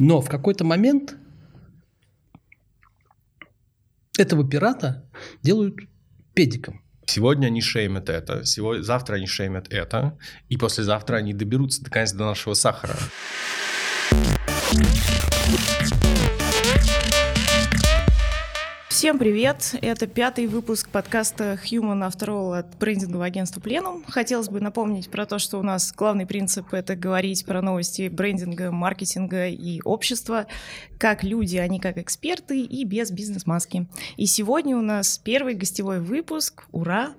Но в какой-то момент этого пирата делают педиком. Сегодня они шеймят это, сегодня, завтра они шеймят это, и послезавтра они доберутся наконец до нашего сахара. Всем привет! Это пятый выпуск подкаста Human After All от брендингового агентства Plenum. Хотелось бы напомнить про то, что у нас главный принцип — это говорить про новости брендинга, маркетинга и общества, как люди, а не как эксперты, и без бизнес-маски. И сегодня у нас первый гостевой выпуск. Ура!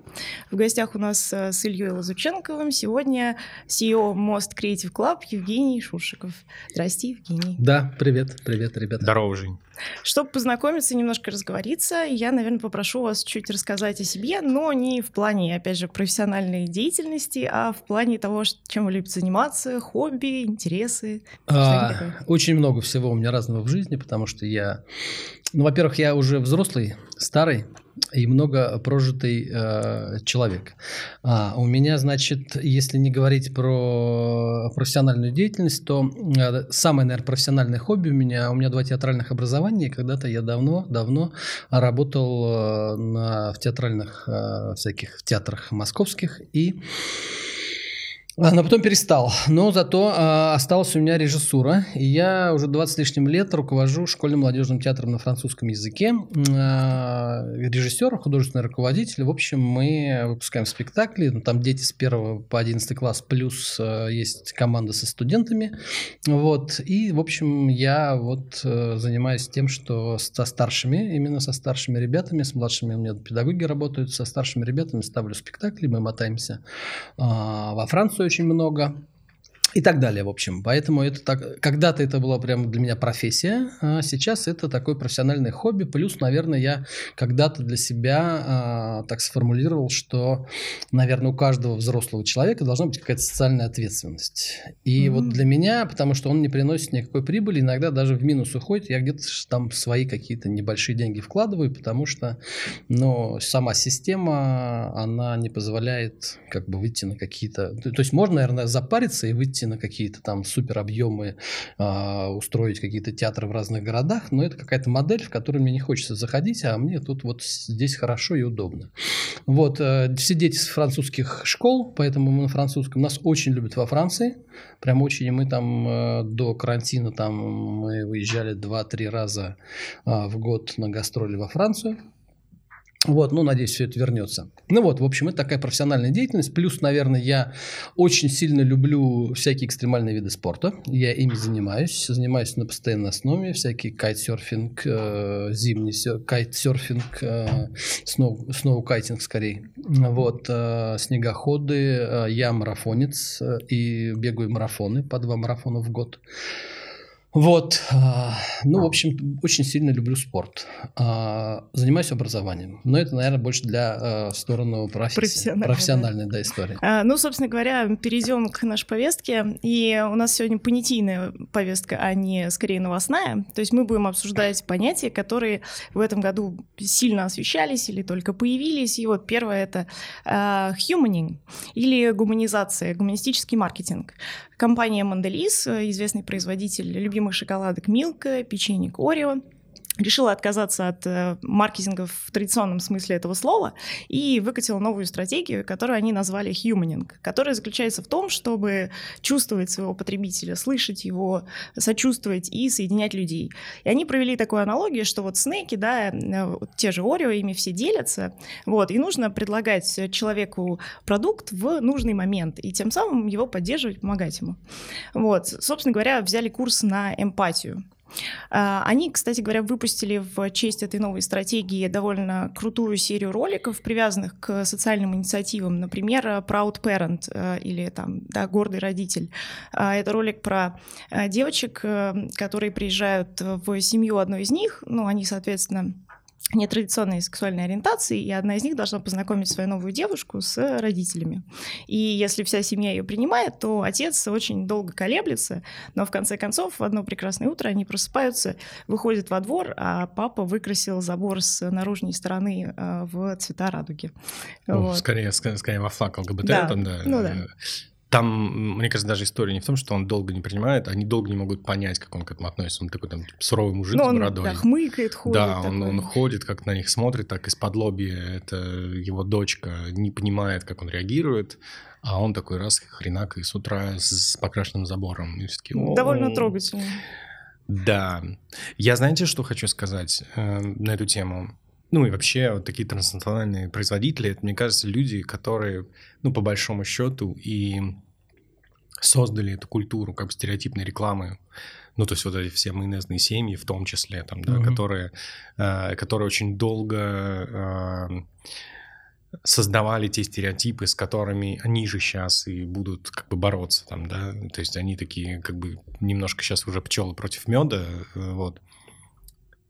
В гостях у нас э, с Ильей Лазученковым сегодня CEO Most Creative Club Евгений Шуршиков. Здрасте, Евгений. Да, привет, привет, ребята. Здорово, Жень. Чтобы познакомиться, немножко разговориться, я, наверное, попрошу вас чуть рассказать о себе, но не в плане, опять же, профессиональной деятельности, а в плане того, чем вы любите заниматься, хобби, интересы. А, очень много всего у меня разного в жизни, потому что я, ну, во-первых, я уже взрослый, старый, и много прожитый э, человек. А, у меня, значит, если не говорить про профессиональную деятельность, то э, самое, наверное, профессиональное хобби у меня, у меня два театральных образования, когда-то я давно-давно работал э, на, в театральных э, всяких театрах московских и но потом перестал. Но зато э, осталась у меня режиссура. И я уже 20 с лишним лет руковожу школьным молодежным театром на французском языке. Э, режиссер, художественный руководитель. В общем, мы выпускаем спектакли. Ну, там дети с 1 по 11 класс, плюс э, есть команда со студентами. Вот. И, в общем, я вот э, занимаюсь тем, что со старшими, именно со старшими ребятами, с младшими у меня педагоги работают, со старшими ребятами ставлю спектакли, мы мотаемся э, во Францию очень много и так далее, в общем. Поэтому это так, когда-то это была прям для меня профессия, а сейчас это такое профессиональное хобби. Плюс, наверное, я когда-то для себя а, так сформулировал, что, наверное, у каждого взрослого человека должна быть какая-то социальная ответственность. И mm-hmm. вот для меня, потому что он не приносит никакой прибыли, иногда даже в минус уходит, я где-то там свои какие-то небольшие деньги вкладываю, потому что, ну, сама система, она не позволяет как бы выйти на какие-то... То есть можно, наверное, запариться и выйти выйти на какие-то там супер объемы, э, устроить какие-то театры в разных городах, но это какая-то модель, в которую мне не хочется заходить, а мне тут вот здесь хорошо и удобно. Вот, э, все дети с французских школ, поэтому мы на французском, нас очень любят во Франции, прям очень, и мы там э, до карантина там мы выезжали 2-3 раза э, в год на гастроли во Францию, вот, ну, надеюсь, все это вернется. Ну вот, в общем, это такая профессиональная деятельность. Плюс, наверное, я очень сильно люблю всякие экстремальные виды спорта. Я ими занимаюсь. Занимаюсь на постоянной основе. Всякий кайтсерфинг, э, зимний кайтсерфинг, э, сноу, сноукайтинг скорее. Вот, э, снегоходы. Э, я марафонец э, и бегаю марафоны, по два марафона в год. Вот, а, ну, в общем, очень сильно люблю спорт. А, занимаюсь образованием. Но это, наверное, больше для а, стороны профессии. Профессиональной, профессиональной да, истории. Ну, собственно говоря, перейдем к нашей повестке. И у нас сегодня понятийная повестка, а не скорее новостная. То есть мы будем обсуждать понятия, которые в этом году сильно освещались или только появились. И вот первое — это humaning или гуманизация, гуманистический маркетинг. Компания Mondelez, известный производитель любимых шоколадок Милка, печенье Орео, решила отказаться от э, маркетинга в традиционном смысле этого слова и выкатила новую стратегию, которую они назвали humaning, которая заключается в том, чтобы чувствовать своего потребителя, слышать его, сочувствовать и соединять людей. И они провели такую аналогию, что вот снеки, да, э, те же Орео, ими все делятся, вот, и нужно предлагать человеку продукт в нужный момент, и тем самым его поддерживать, помогать ему. Вот, собственно говоря, взяли курс на эмпатию. А, они, кстати говоря, выпустили в честь этой новой стратегии довольно крутую серию роликов, привязанных к социальным инициативам. Например, Proud Parent э, или там, да, гордый родитель. Это ролик про э, девочек, э, которые приезжают в семью одной из них. Ну, они, соответственно, нетрадиционной сексуальной ориентации, и одна из них должна познакомить свою новую девушку с родителями. И если вся семья ее принимает, то отец очень долго колеблется, но в конце концов в одно прекрасное утро они просыпаются, выходят во двор, а папа выкрасил забор с наружной стороны э, в цвета радуги. О, вот. скорее, скорее, скорее во флаг ЛГБТ, да. там, да. Ну, да. Там, мне кажется, даже история не в том, что он долго не принимает, они долго не могут понять, как он к этому относится. Он такой там типа, суровый мужик Ну, с он бородой. да, хмыкает, ходит. Да, он, такой. он ходит, как на них смотрит, так из-под лобья. Это его дочка не понимает, как он реагирует. А он такой раз хренак и с утра с покрашенным забором. И все таки, Довольно трогательно. Да. Я знаете, что хочу сказать э, на эту тему? Ну и вообще вот такие транснациональные производители, это, мне кажется, люди, которые, ну, по большому счету, и создали эту культуру как бы стереотипной рекламы. Ну, то есть вот эти все майонезные семьи в том числе, там, да, Мгм. которые, э, которые очень долго э, создавали те стереотипы, с которыми они же сейчас и будут как бы бороться там, да, то есть они такие как бы немножко сейчас уже пчелы против меда, э, вот.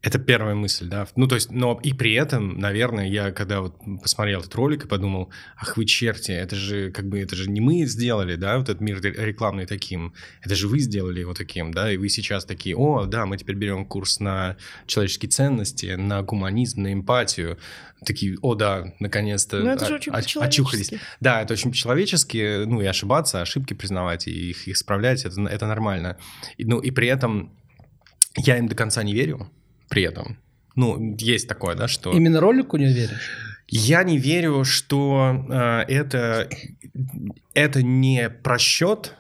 Это первая мысль, да. Ну, то есть, но и при этом, наверное, я когда вот посмотрел этот ролик и подумал, ах вы черти, это же как бы, это же не мы сделали, да, вот этот мир рекламный таким, это же вы сделали его таким, да, и вы сейчас такие, о, да, мы теперь берем курс на человеческие ценности, на гуманизм, на эмпатию, такие, о, да, наконец-то Ну, это же о- очень оч- очухались. Да, это очень по-человечески, ну и ошибаться, ошибки признавать и их, их исправлять, это, это нормально. И, ну и при этом я им до конца не верю, при этом. Ну, есть такое, да, что... Именно ролику не веришь? Я не верю, что э, это, это не просчет,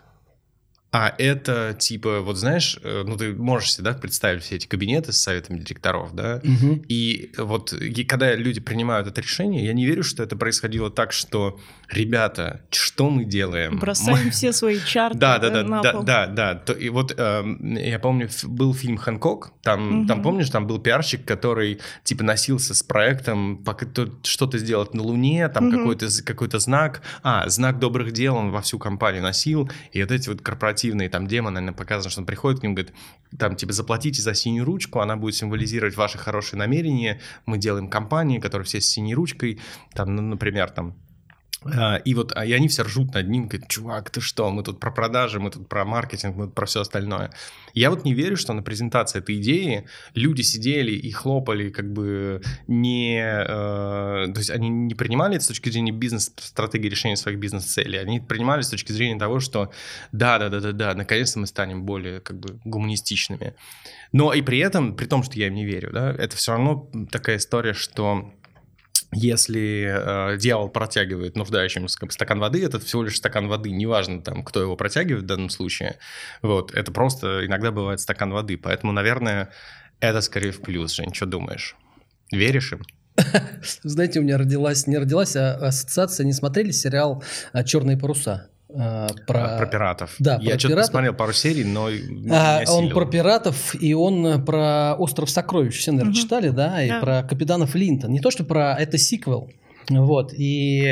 а это типа, вот знаешь, э, ну ты можешь себе да, представить все эти кабинеты с советами директоров, да, Мгм. и вот и когда люди принимают это решение, я не верю, что это происходило так, что, ребята, что мы делаем? Бросаем Мы- все свои чарты Да, да, да, на да, пол. да, да. То- И вот эм, я помню, был фильм Хэнкок. Там, там помнишь, там был пиарщик, который типа носился с проектом, что-то сделать на Луне, там какой-то какой-то знак, а знак добрых дел он во всю компанию носил, и вот эти вот корпоративные там демоны, наверное, показано, что он приходит к ним, говорит, там типа заплатите за синюю ручку, она будет символизировать ваши хорошие намерения. Мы делаем компании, которые все с синей ручкой, там, ну, например, там И вот а, и они все ржут над ним, говорят, чувак, ты что, мы тут про продажи, мы тут про маркетинг, мы тут про все остальное. Я вот не верю, что на презентации этой идеи люди сидели и хлопали, как бы не... э, то есть они не принимали это с точки зрения бизнес-стратегии решения своих бизнес-целей, они принимали с точки зрения того, что да-да-да-да-да, наконец-то мы станем более как бы гуманистичными. Но и при этом, при том, что я им не верю, да, это все равно такая история, что если э, дьявол протягивает нуждающимся как бы, стакан воды, это всего лишь стакан воды, неважно там, кто его протягивает в данном случае, вот, это просто иногда бывает стакан воды, поэтому, наверное, это скорее в плюс, Жень, что думаешь? Веришь им? Знаете, у меня родилась, не родилась, а ассоциация. Не смотрели сериал «Черные паруса»? А, Про, про пиратов. Да, Я про что-то пиратов. посмотрел пару серий, но не А, он про пиратов, и он э, про остров сокровищ. Все, наверное, Мгм. читали, да? И Да. про капитана Флинта. Не то, что про это сиквел. Вот. И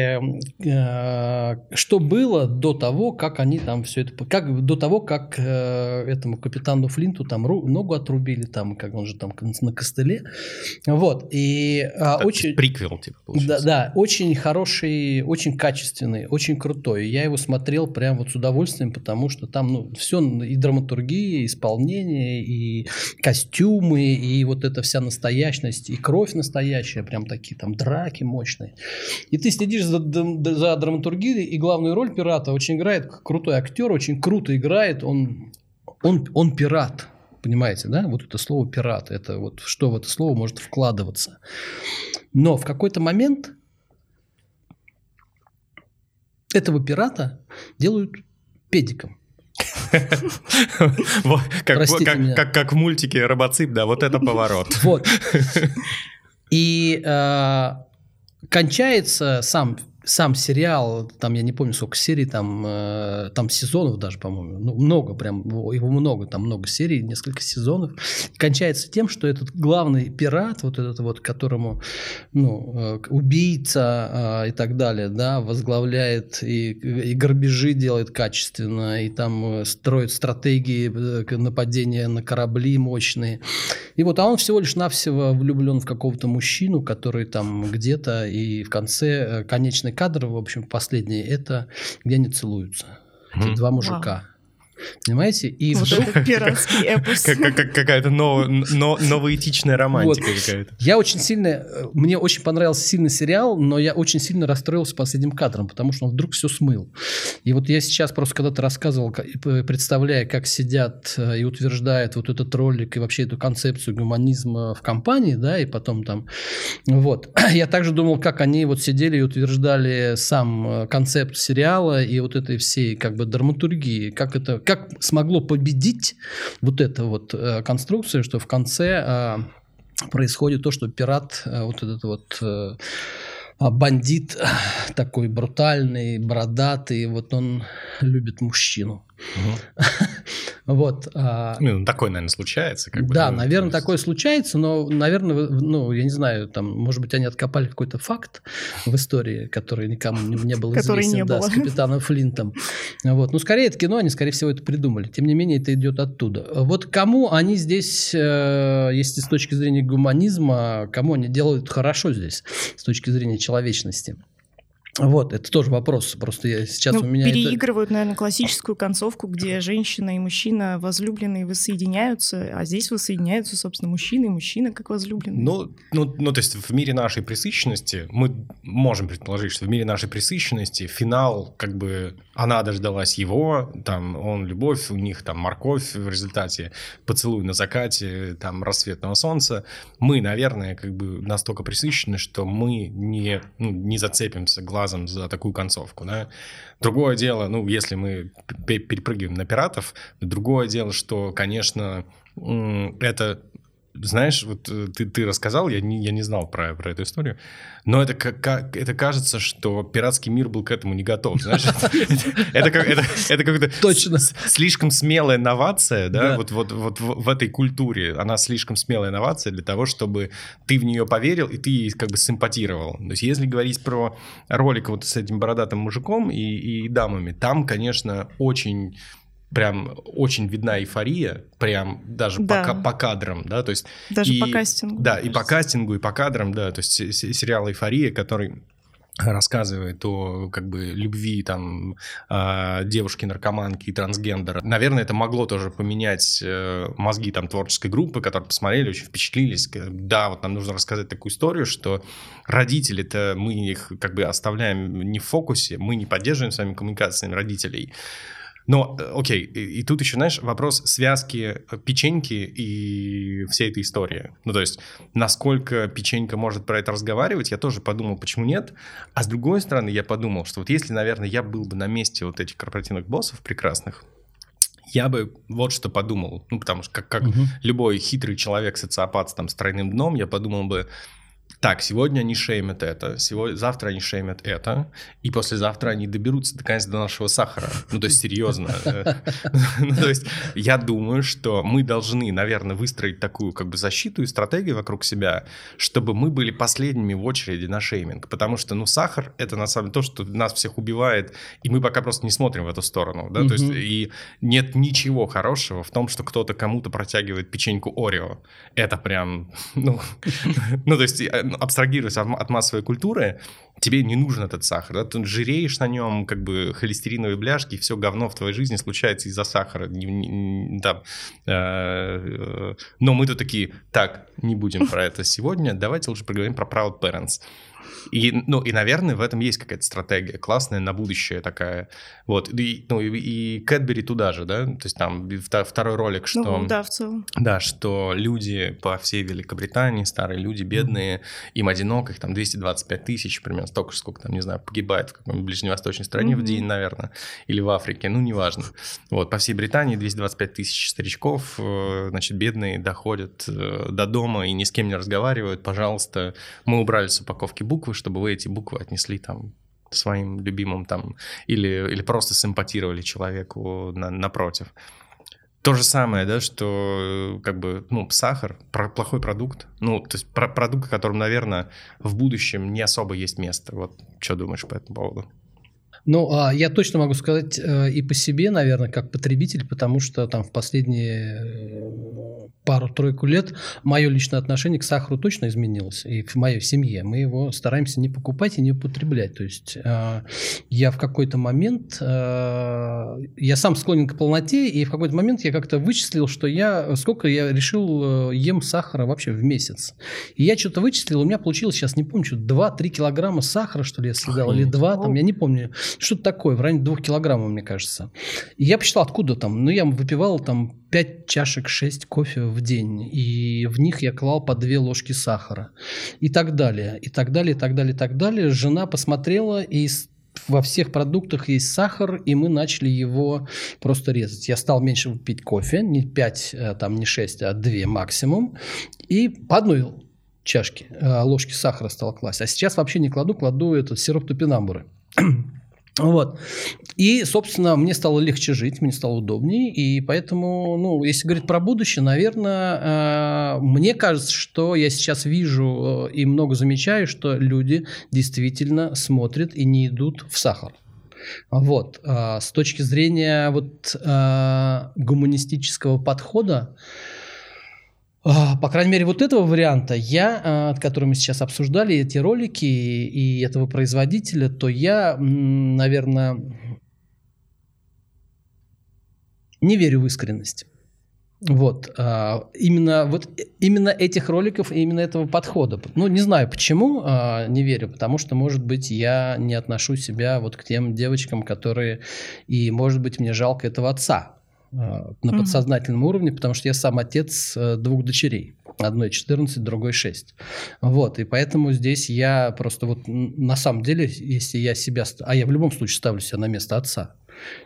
э, что было до того, как они там все это... Как до того, как э, этому капитану Флинту там ру- ногу отрубили, там, как он же там на костыле. Вот. И Так, очень... Приквел, типа, Да, получается. да, очень хороший, очень качественный, очень крутой. Я его смотрел прям вот с удовольствием, потому что там, ну, все и драматургия, и исполнение, и костюмы, и вот эта вся настоящность, и кровь настоящая, прям такие там драки мощные. И ты следишь за, за драматургией, и главную роль пирата очень играет крутой актер, очень круто играет, он, он, он пират. Понимаете, да? Вот это слово пират, это вот что в это слово может вкладываться. Но в какой-то момент этого пирата делают педиком. Как в мультике Робоцип, да, вот это поворот. Вот. И э, кончается сам, сам сериал, там я не помню сколько серий, там, э, там сезонов даже, по-моему, ну, много прям, его много, там много серий, несколько сезонов. Кончается тем, что этот главный пират, вот этот вот, которому, ну, э, убийца э, и так далее, да, возглавляет и, и грабежи делает качественно, и там э, строит стратегии э, нападения на корабли мощные. И вот, а он всего лишь навсего влюблен в какого-то мужчину, который там где-то, и в конце э, конечный кадр, в общем, последний, это где они целуются. Эти Мгм. два мужика. Понимаете? И вот вдруг... пиратский эпос. Какая-то новоэтичная романтика какая-то. Я очень сильно... Мне очень понравился сильный сериал, но я очень сильно расстроился последним кадром, потому что он вдруг все смыл. И вот я сейчас просто когда-то рассказывал, представляя, как сидят э, и утверждают вот этот ролик и вообще эту концепцию гуманизма в компании, да, и потом там... Вот. Я также думал, как они вот сидели и утверждали сам э, концепт сериала и вот этой всей как бы драматургии, как это как смогло победить вот эта вот э, конструкция, что в конце э, происходит то, что пират, э, вот этот вот э, а бандит такой брутальный, бородатый, вот он любит мужчину. Вот. А... Ну, такое, наверное, случается. Как да, бы, наверное, есть... такое случается, но, наверное, ну, я не знаю, там, может быть, они откопали какой-то факт в истории, который никому не был известен, не да, было. с капитаном Флинтом. Вот. Ну, скорее, это кино, они, скорее всего, это придумали. Тем не менее, это идет оттуда. Вот кому они здесь, э, если с точки зрения гуманизма, кому они делают хорошо здесь, с точки зрения человечности? Вот, это тоже вопрос. Просто я сейчас ну, у меня переигрывают, это... наверное, классическую концовку, где женщина и мужчина возлюбленные воссоединяются, а здесь воссоединяются, собственно, мужчина и мужчина как возлюбленные. Ну, ну, ну, то есть в мире нашей пресыщенности мы можем предположить, что в мире нашей пресыщенности финал, как бы, она дождалась его, там, он любовь, у них там морковь в результате, поцелуй на закате, там, рассветного солнца. Мы, наверное, как бы настолько пресыщены, что мы не, ну, не зацепимся глаз глазом за такую концовку, да. Другое дело, ну, если мы перепрыгиваем на пиратов, другое дело, что, конечно, это знаешь, вот э, ты, ты рассказал, я не, я не знал про, про эту историю, но это, как, это кажется, что пиратский мир был к этому не готов, знаешь? Это как это как-то Точно. слишком смелая инновация, да, вот вот в этой культуре, она слишком смелая инновация для того, чтобы ты в нее поверил и ты как бы симпатировал. То есть если говорить про ролик вот с этим бородатым мужиком и дамами, там, конечно, очень прям очень видна эйфория, прям даже да. по, по кадрам, да, то есть... Даже и, по кастингу. Да, и по кастингу, и по кадрам, да, то есть сериал «Эйфория», который рассказывает о как бы любви там а, девушки-наркоманки и трансгендера. Наверное, это могло тоже поменять э, мозги там творческой группы, которые посмотрели, очень впечатлились. Да, вот нам нужно рассказать такую историю, что родители-то мы их как бы оставляем не в фокусе, мы не поддерживаем с вами коммуникациями родителей. Но, э, окей, и, и тут еще, знаешь, вопрос связки э, печеньки и всей этой истории. Ну, то есть, насколько печенька может про это разговаривать, я тоже подумал, почему нет. А с другой стороны, я подумал, что вот если, наверное, я был бы на месте вот этих корпоративных боссов прекрасных, я бы вот что подумал, ну, потому что как, как угу. любой хитрый человек, социопат с там с тройным дном, я подумал бы, так, сегодня они шеймят это, сегодня, завтра они шеймят это, и послезавтра они доберутся наконец до нашего сахара. Ну, то есть, серьезно. Ну, то есть, я думаю, что мы должны, наверное, выстроить такую как бы защиту и стратегию вокруг себя, чтобы мы были последними в очереди на шейминг. Потому что, ну, сахар — это на самом деле то, что нас всех убивает, и мы пока просто не смотрим в эту сторону, да, то есть, и нет ничего хорошего в том, что кто-то кому-то протягивает печеньку Орео. Это прям, ну, ну, то есть, ну, абстрагируясь от массовой культуры, тебе не нужен этот сахар, да? ты жиреешь на нем, как бы холестериновые бляшки, все говно в твоей жизни случается из-за сахара. Да. Э, э, но мы тут такие, так, не будем про это сегодня, давайте лучше поговорим про Proud Parents. И, ну, и, наверное, в этом есть какая-то стратегия классная на будущее такая. Вот. И, ну, и, и Кэтбери туда же, да? То есть там второй ролик, что... Ну, да, в целом. Да, что люди по всей Великобритании, старые люди, бедные, mm-hmm. им одиноко, их там 225 тысяч, примерно столько же, сколько там, не знаю, погибает в какой-нибудь ближневосточной стране mm-hmm. в день, наверное, или в Африке, ну, неважно. Вот, по всей Британии 225 тысяч старичков, э, значит, бедные доходят э, до дома и ни с кем не разговаривают. Пожалуйста, мы убрали с упаковки буквы, чтобы вы эти буквы отнесли там своим любимым там или, или просто симпатировали человеку на, напротив. То же самое, да, что как бы, ну, сахар, про, плохой продукт, ну, то есть про, продукт, которым, наверное, в будущем не особо есть место. Вот что думаешь по этому поводу? Ну, а я точно могу сказать э, и по себе, наверное, как потребитель, потому что там в последние э, пару-тройку лет мое личное отношение к сахару точно изменилось. И в моей семье мы его стараемся не покупать и не употреблять. То есть э, я в какой-то момент, я сам склонен к полноте, и в какой-то момент я как-то вычислил, что я, сколько я решил ем сахара вообще в месяц. И я что-то вычислил, у меня получилось, сейчас не помню, что 2-3 килограмма сахара, что ли, я съедал, или 2, там, я не помню, что-то такое, в районе 2 килограммов, мне кажется. И я посчитал, откуда там, ну, я выпивал там 5 чашек, 6 кофе в день, и в них я клал по 2 ложки сахара, и так далее, и так далее, и так далее, и так далее. Жена посмотрела, и во всех продуктах есть сахар, и мы начали его просто резать. Я стал меньше пить кофе, не 5, э, там, не 6, а 2 максимум, и по одной чашке, э, ложки сахара стал класть. А сейчас вообще не кладу, кладу этот сироп топинамбуры. Вот. И, собственно, мне стало легче жить, мне стало удобнее. И поэтому, ну, если говорить про будущее, наверное, э, мне кажется, что я сейчас вижу э, и много замечаю, что люди действительно смотрят и не идут в сахар. Вот. Э, с точки зрения вот э, гуманистического подхода, а, по крайней мере, вот этого варианта я, а, который мы сейчас обсуждали, эти ролики и этого производителя, то я, наверное, не верю в искренность. Вот. А, именно, вот, именно этих роликов и именно этого подхода. Ну, не знаю почему не верю, потому что, может быть, я не отношу себя вот к тем девочкам, которые... И, может быть, мне жалко этого отца, а, на угу. подсознательном уровне, потому что я сам отец э, двух дочерей. Одной 14, другой 6. Вот, и поэтому здесь я просто вот на самом деле, если я себя... А я в любом случае ставлю себя на место отца.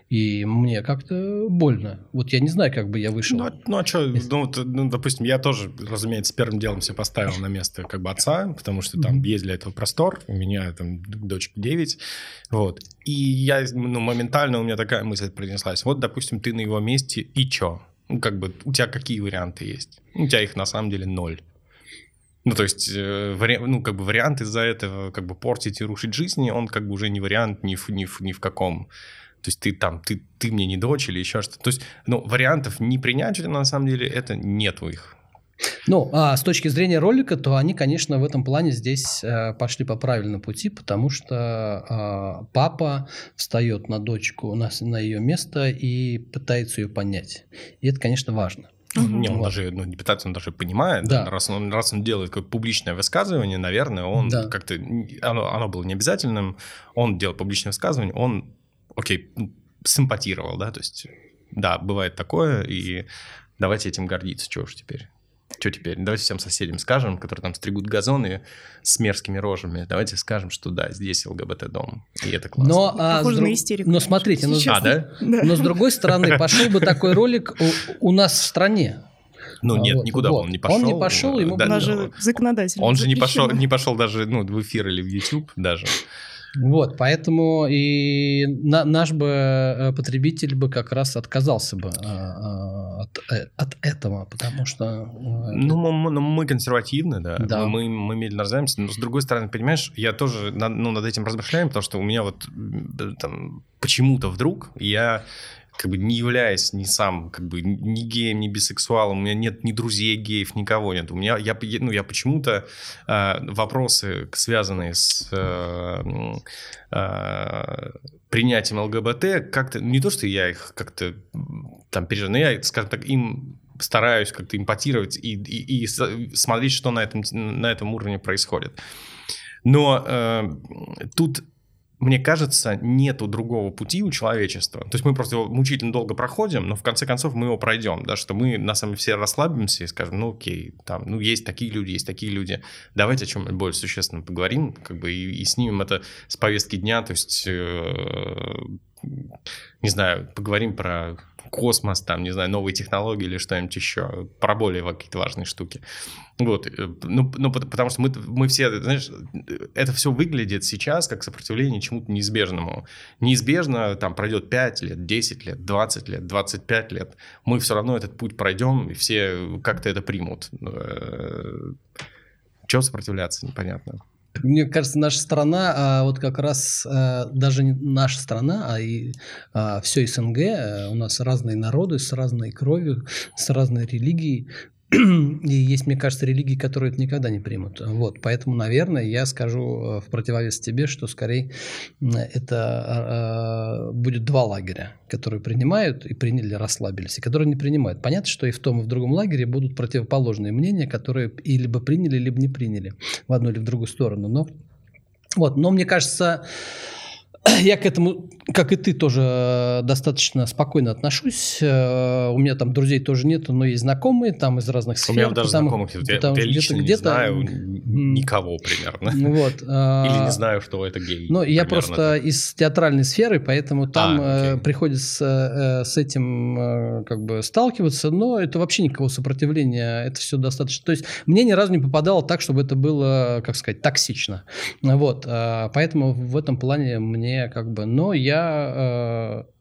И мне как-то больно. Вот я не знаю, как бы я вышел. Ну, ну а что, Если... ну, ну, допустим, я тоже, разумеется, первым делом себя поставил на место как бы отца, потому что там mm-hmm. есть для этого простор, у меня там дочка 9, вот. И я, ну, моментально у меня такая мысль принеслась. Вот, допустим, ты на его месте, и чё? Ну, как бы, у тебя какие варианты есть? У тебя их на самом деле ноль. Ну, то есть, э, вари... ну, как бы вариант из-за этого как бы портить и рушить жизни, он как бы уже не вариант ни в, ни в, ни в каком то есть ты там, ты, ты мне не дочь или еще что-то. То есть, ну, вариантов не принять, на самом деле, это нету их. Ну, а с точки зрения ролика, то они, конечно, в этом плане здесь э, пошли по правильному пути, потому что э, папа встает на дочку, на, на ее место и пытается ее понять. И это, конечно, важно. Угу. Не, он вот. даже, ну, не пытается, он даже понимает, да. Раз, он, раз он делает как публичное высказывание, наверное, он да. как-то, оно, оно было необязательным, он делал публичное высказывание, он окей, ну, симпатировал, да, то есть, да, бывает такое, и давайте этим гордиться, что уж теперь. Что теперь? Давайте всем соседям скажем, которые там стригут газоны с мерзкими рожами, давайте скажем, что да, здесь ЛГБТ-дом, и это классно. Но, а, с друг... на истерику. Но смотрите, но... А, да? но с другой стороны, пошел бы такой ролик у, у нас в стране. Ну нет, вот, никуда вот. он не пошел. Он не пошел, ему да, даже законодательно Он же не пошел, не пошел даже ну, в эфир или в YouTube даже. Вот, поэтому и на, наш бы э, потребитель бы как раз отказался бы а, а, от, э, от этого, потому что... Ну, мы, ну, мы консервативны, да, да. Мы, мы медленно развиваемся, но с другой стороны, понимаешь, я тоже ну, над этим размышляю, потому что у меня вот там почему-то вдруг я как бы не являясь ни сам, как бы ни геем, ни бисексуалом, у меня нет ни друзей геев, никого нет. У меня, я, ну, я почему-то э, вопросы, связанные с э, э, принятием ЛГБТ, как-то, не то, что я их как-то там переживаю, но я, скажем так, им стараюсь как-то импотировать и, и, и смотреть, что на этом, на этом уровне происходит. Но э, тут мне кажется, нету другого пути у человечества. То есть мы просто его мучительно долго проходим, но в конце концов мы его пройдем, да, что мы на самом деле все расслабимся и скажем, ну окей, там, ну есть такие люди, есть такие люди, давайте о чем-нибудь более существенном поговорим, как бы и, и снимем это с повестки дня, то есть, э, не знаю, поговорим про космос, там, не знаю, новые технологии или что-нибудь еще, про более какие-то важные штуки. Вот, э, ну, ну потому что мы, мы все, знаешь, это все выглядит сейчас как сопротивление чему-то неизбежному. Неизбежно там пройдет 5 лет, 10 лет, 20 лет, 25 лет. Мы все равно этот путь пройдем, и все как-то это примут. Э, Чего сопротивляться, непонятно. Мне кажется, наша страна, а вот как раз а, даже не наша страна, а и а, все СНГ, а, у нас разные народы с разной кровью, с разной религией. И есть, мне кажется, религии, которые это никогда не примут. Вот, поэтому, наверное, я скажу в противовес тебе, что скорее это э, будет два лагеря, которые принимают и приняли, расслабились, и которые не принимают. Понятно, что и в том, и в другом лагере будут противоположные мнения, которые и либо приняли, либо не приняли в одну или в другую сторону. Но вот, но мне кажется, я к этому, как и ты, тоже достаточно спокойно отношусь. Э, у меня там друзей тоже нет, но есть знакомые там из разных сфер. У меня даже потому, знакомых нет. Потому, я, я лично где-то, не знаю никого примерно. Вот. Или не знаю, что это гей. Ну, я просто из театральной сферы, поэтому там а, э, приходится э, с этим э, как бы сталкиваться, но это вообще никакого сопротивления, это все достаточно. То есть мне ни разу не попадало так, чтобы это было, как сказать, токсично. Вот. Э, поэтому в этом плане мне как бы... Но я... Э,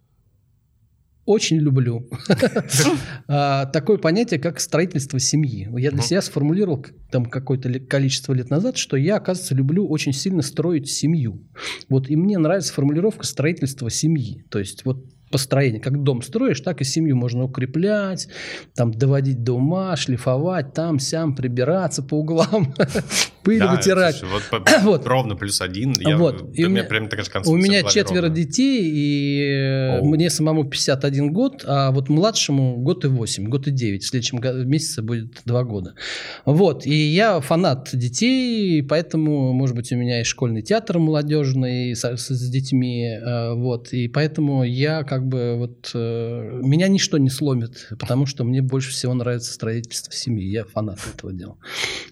очень люблю а, такое понятие, как строительство семьи. Я для себя сформулировал там какое-то количество лет назад, что я, оказывается, люблю очень сильно строить семью. Вот и мне нравится формулировка строительства семьи. То есть вот построение. Как дом строишь, так и семью можно укреплять, там доводить до ума, шлифовать, там, сям, прибираться по углам, пыль да, вытирать. Вот, вот. Ровно плюс один. Я, вот. И у меня, прям такая у меня четверо ровно. детей, и Оу. мне самому 51 год, а вот младшему год и 8, год и 9. В следующем месяце будет 2 года. Вот. И я фанат детей, поэтому, может быть, у меня и школьный театр молодежный с, с детьми. Э, вот. И поэтому я как бы вот... Э, меня ничто не сломит, потому что мне больше всего нравится строительство семьи. Я фанат этого дела.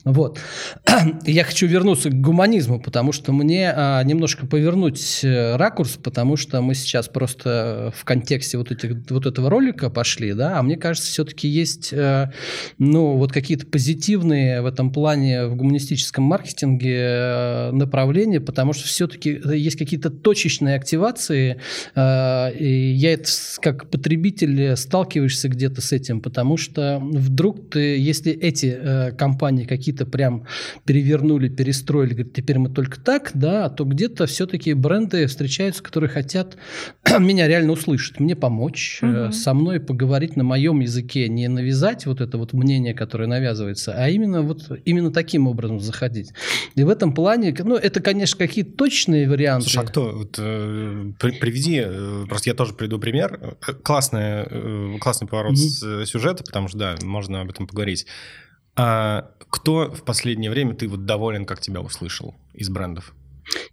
Вот. я хочу вернуться к гуманизму, потому что мне а, немножко повернуть э, ракурс, потому что мы сейчас просто в контексте вот, этих, вот этого ролика пошли, да, а мне кажется, все-таки есть, а, ну, вот какие-то позитивные в этом плане в гуманистическом маркетинге а, направления, потому что все-таки есть какие-то точечные активации, а, и я это как потребитель сталкиваешься где-то с этим, потому что вдруг ты, если эти а, компании какие-то прям перевернули, перестроили, говорит, теперь мы только так, да, то где-то все-таки бренды встречаются, которые хотят меня реально услышать, мне помочь, угу. со мной поговорить на моем языке, не навязать вот это вот мнение, которое навязывается, а именно вот именно таким образом заходить. И в этом плане, ну, это, конечно, какие-то точные варианты. Слушай, а кто? Вот, э, приведи, э, просто я тоже приведу пример. Э, классный, э, классный поворот угу. сюжета, потому что, да, можно об этом поговорить. А кто в последнее время ты вот доволен, как тебя услышал из брендов?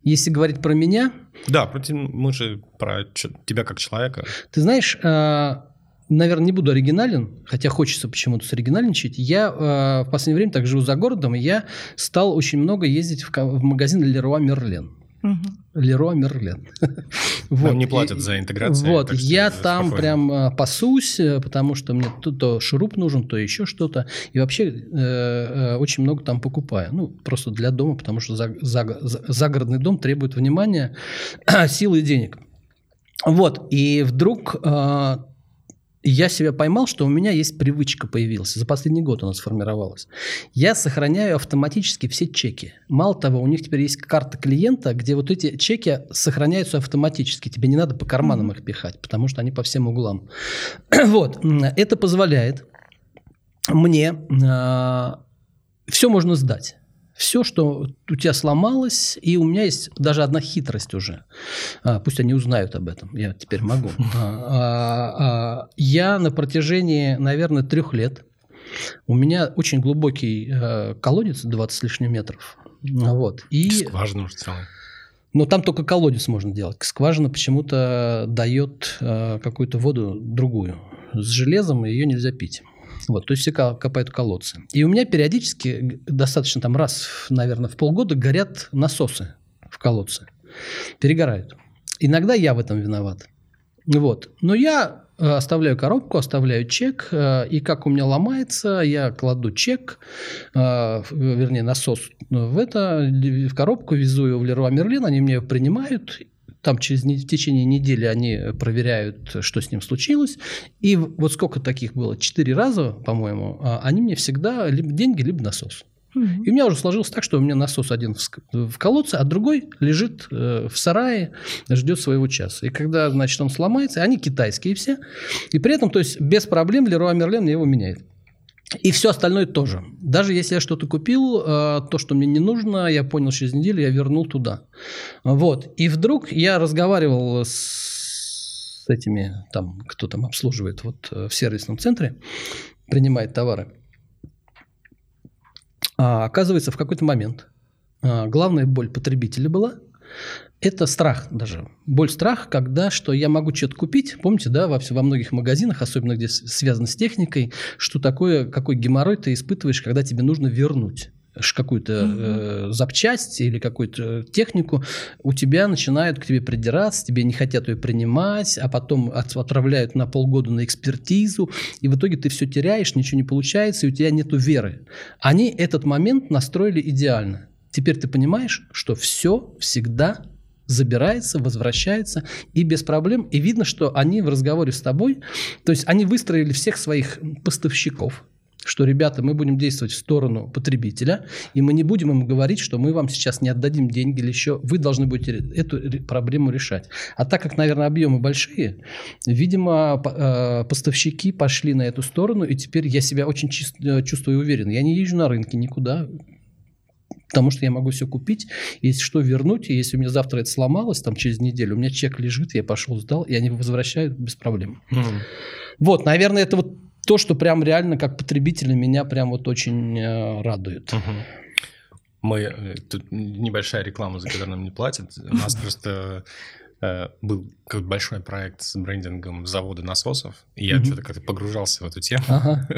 Если говорить про меня... Да, мы же про тебя как человека. Ты знаешь, а, наверное, не буду оригинален, хотя хочется почему-то соригинальничать. Я а, в последнее время так живу за городом, и я стал очень много ездить в магазин Leroy Леро Мерлен. вот. Нам не платят за интеграцию. Вот, я там спокойно. прям а, пасусь, э, потому что мне то, то шуруп нужен, то еще что-то. И вообще э, э, очень много там покупаю. Ну, просто для дома, потому что за, за, загородный дом требует внимания, силы и денег. Вот, и вдруг э, я себя поймал, что у меня есть привычка появилась. За последний год она сформировалась. Я сохраняю автоматически все чеки. Мало того, у них теперь есть карта клиента, где вот эти чеки сохраняются автоматически. Тебе не надо по карманам их пихать, потому что они по всем углам. вот. Это позволяет мне... Э, все можно сдать все, что у тебя сломалось, и у меня есть даже одна хитрость уже. А, пусть они узнают об этом, я теперь могу. А, а, я на протяжении, наверное, трех лет, у меня очень глубокий а, колодец, 20 с лишним метров. Вот. И... Скважина уже целая. Но там только колодец можно делать. Скважина почему-то дает э, какую-то воду другую. С железом ее нельзя пить. Вот, то есть все копают колодцы. И у меня периодически, достаточно там раз, наверное, в полгода горят насосы в колодце. Перегорают. Иногда я в этом виноват. Вот. Но я э, оставляю коробку, оставляю чек, э, и как у меня ломается, я кладу чек, э, вернее насос в это, в коробку, везу его в Леруа Мерлин, они мне принимают, там через в течение недели они проверяют, что с ним случилось. И вот сколько таких было? Четыре раза, по-моему, а они мне всегда либо деньги, либо насос. И у меня уже сложилось так, что у меня насос один в колодце, а другой лежит э, в сарае, ждет своего часа. И когда, значит, он сломается, они китайские все, и при этом, то есть, без проблем Леруа Мерлен его меняет. И все остальное тоже. Даже если я что-то купил, э, то, что мне не нужно, я понял через неделю, я вернул туда. Вот. И вдруг я разговаривал с этими, там, кто там обслуживает вот э, в сервисном центре, принимает товары. А, оказывается, в какой-то момент а, главная боль потребителя была это страх даже. Боль страх, когда что я могу что-то купить. Помните, да, во, во многих магазинах, особенно где связано с техникой, что такое, какой геморрой ты испытываешь, когда тебе нужно вернуть какую-то э, запчасть или какую-то технику, у тебя начинают к тебе придираться, тебе не хотят ее принимать, а потом от, отправляют на полгода на экспертизу, и в итоге ты все теряешь, ничего не получается, и у тебя нет веры. Они этот момент настроили идеально. Теперь ты понимаешь, что все всегда забирается, возвращается и без проблем. И видно, что они в разговоре с тобой, то есть они выстроили всех своих поставщиков, что, ребята, мы будем действовать в сторону потребителя, и мы не будем им говорить, что мы вам сейчас не отдадим деньги или еще, вы должны будете эту проблему решать. А так как, наверное, объемы большие, видимо, э, поставщики пошли на эту сторону, и теперь я себя очень э, чувствую уверен. Я не езжу на рынке никуда, Потому что я могу все купить, если что, вернуть. И если у меня завтра это сломалось, там через неделю, у меня чек лежит, я пошел, сдал, и они возвращают без проблем. Mm. Вот, наверное, это вот то, что прям реально как потребителя меня прям вот очень э, радует. Угу. Мы, э, тут небольшая реклама, за которую нам не платят. У нас просто был какой-то большой проект с брендингом завода насосов, и я mm-hmm. что-то как-то погружался в эту тему, ага.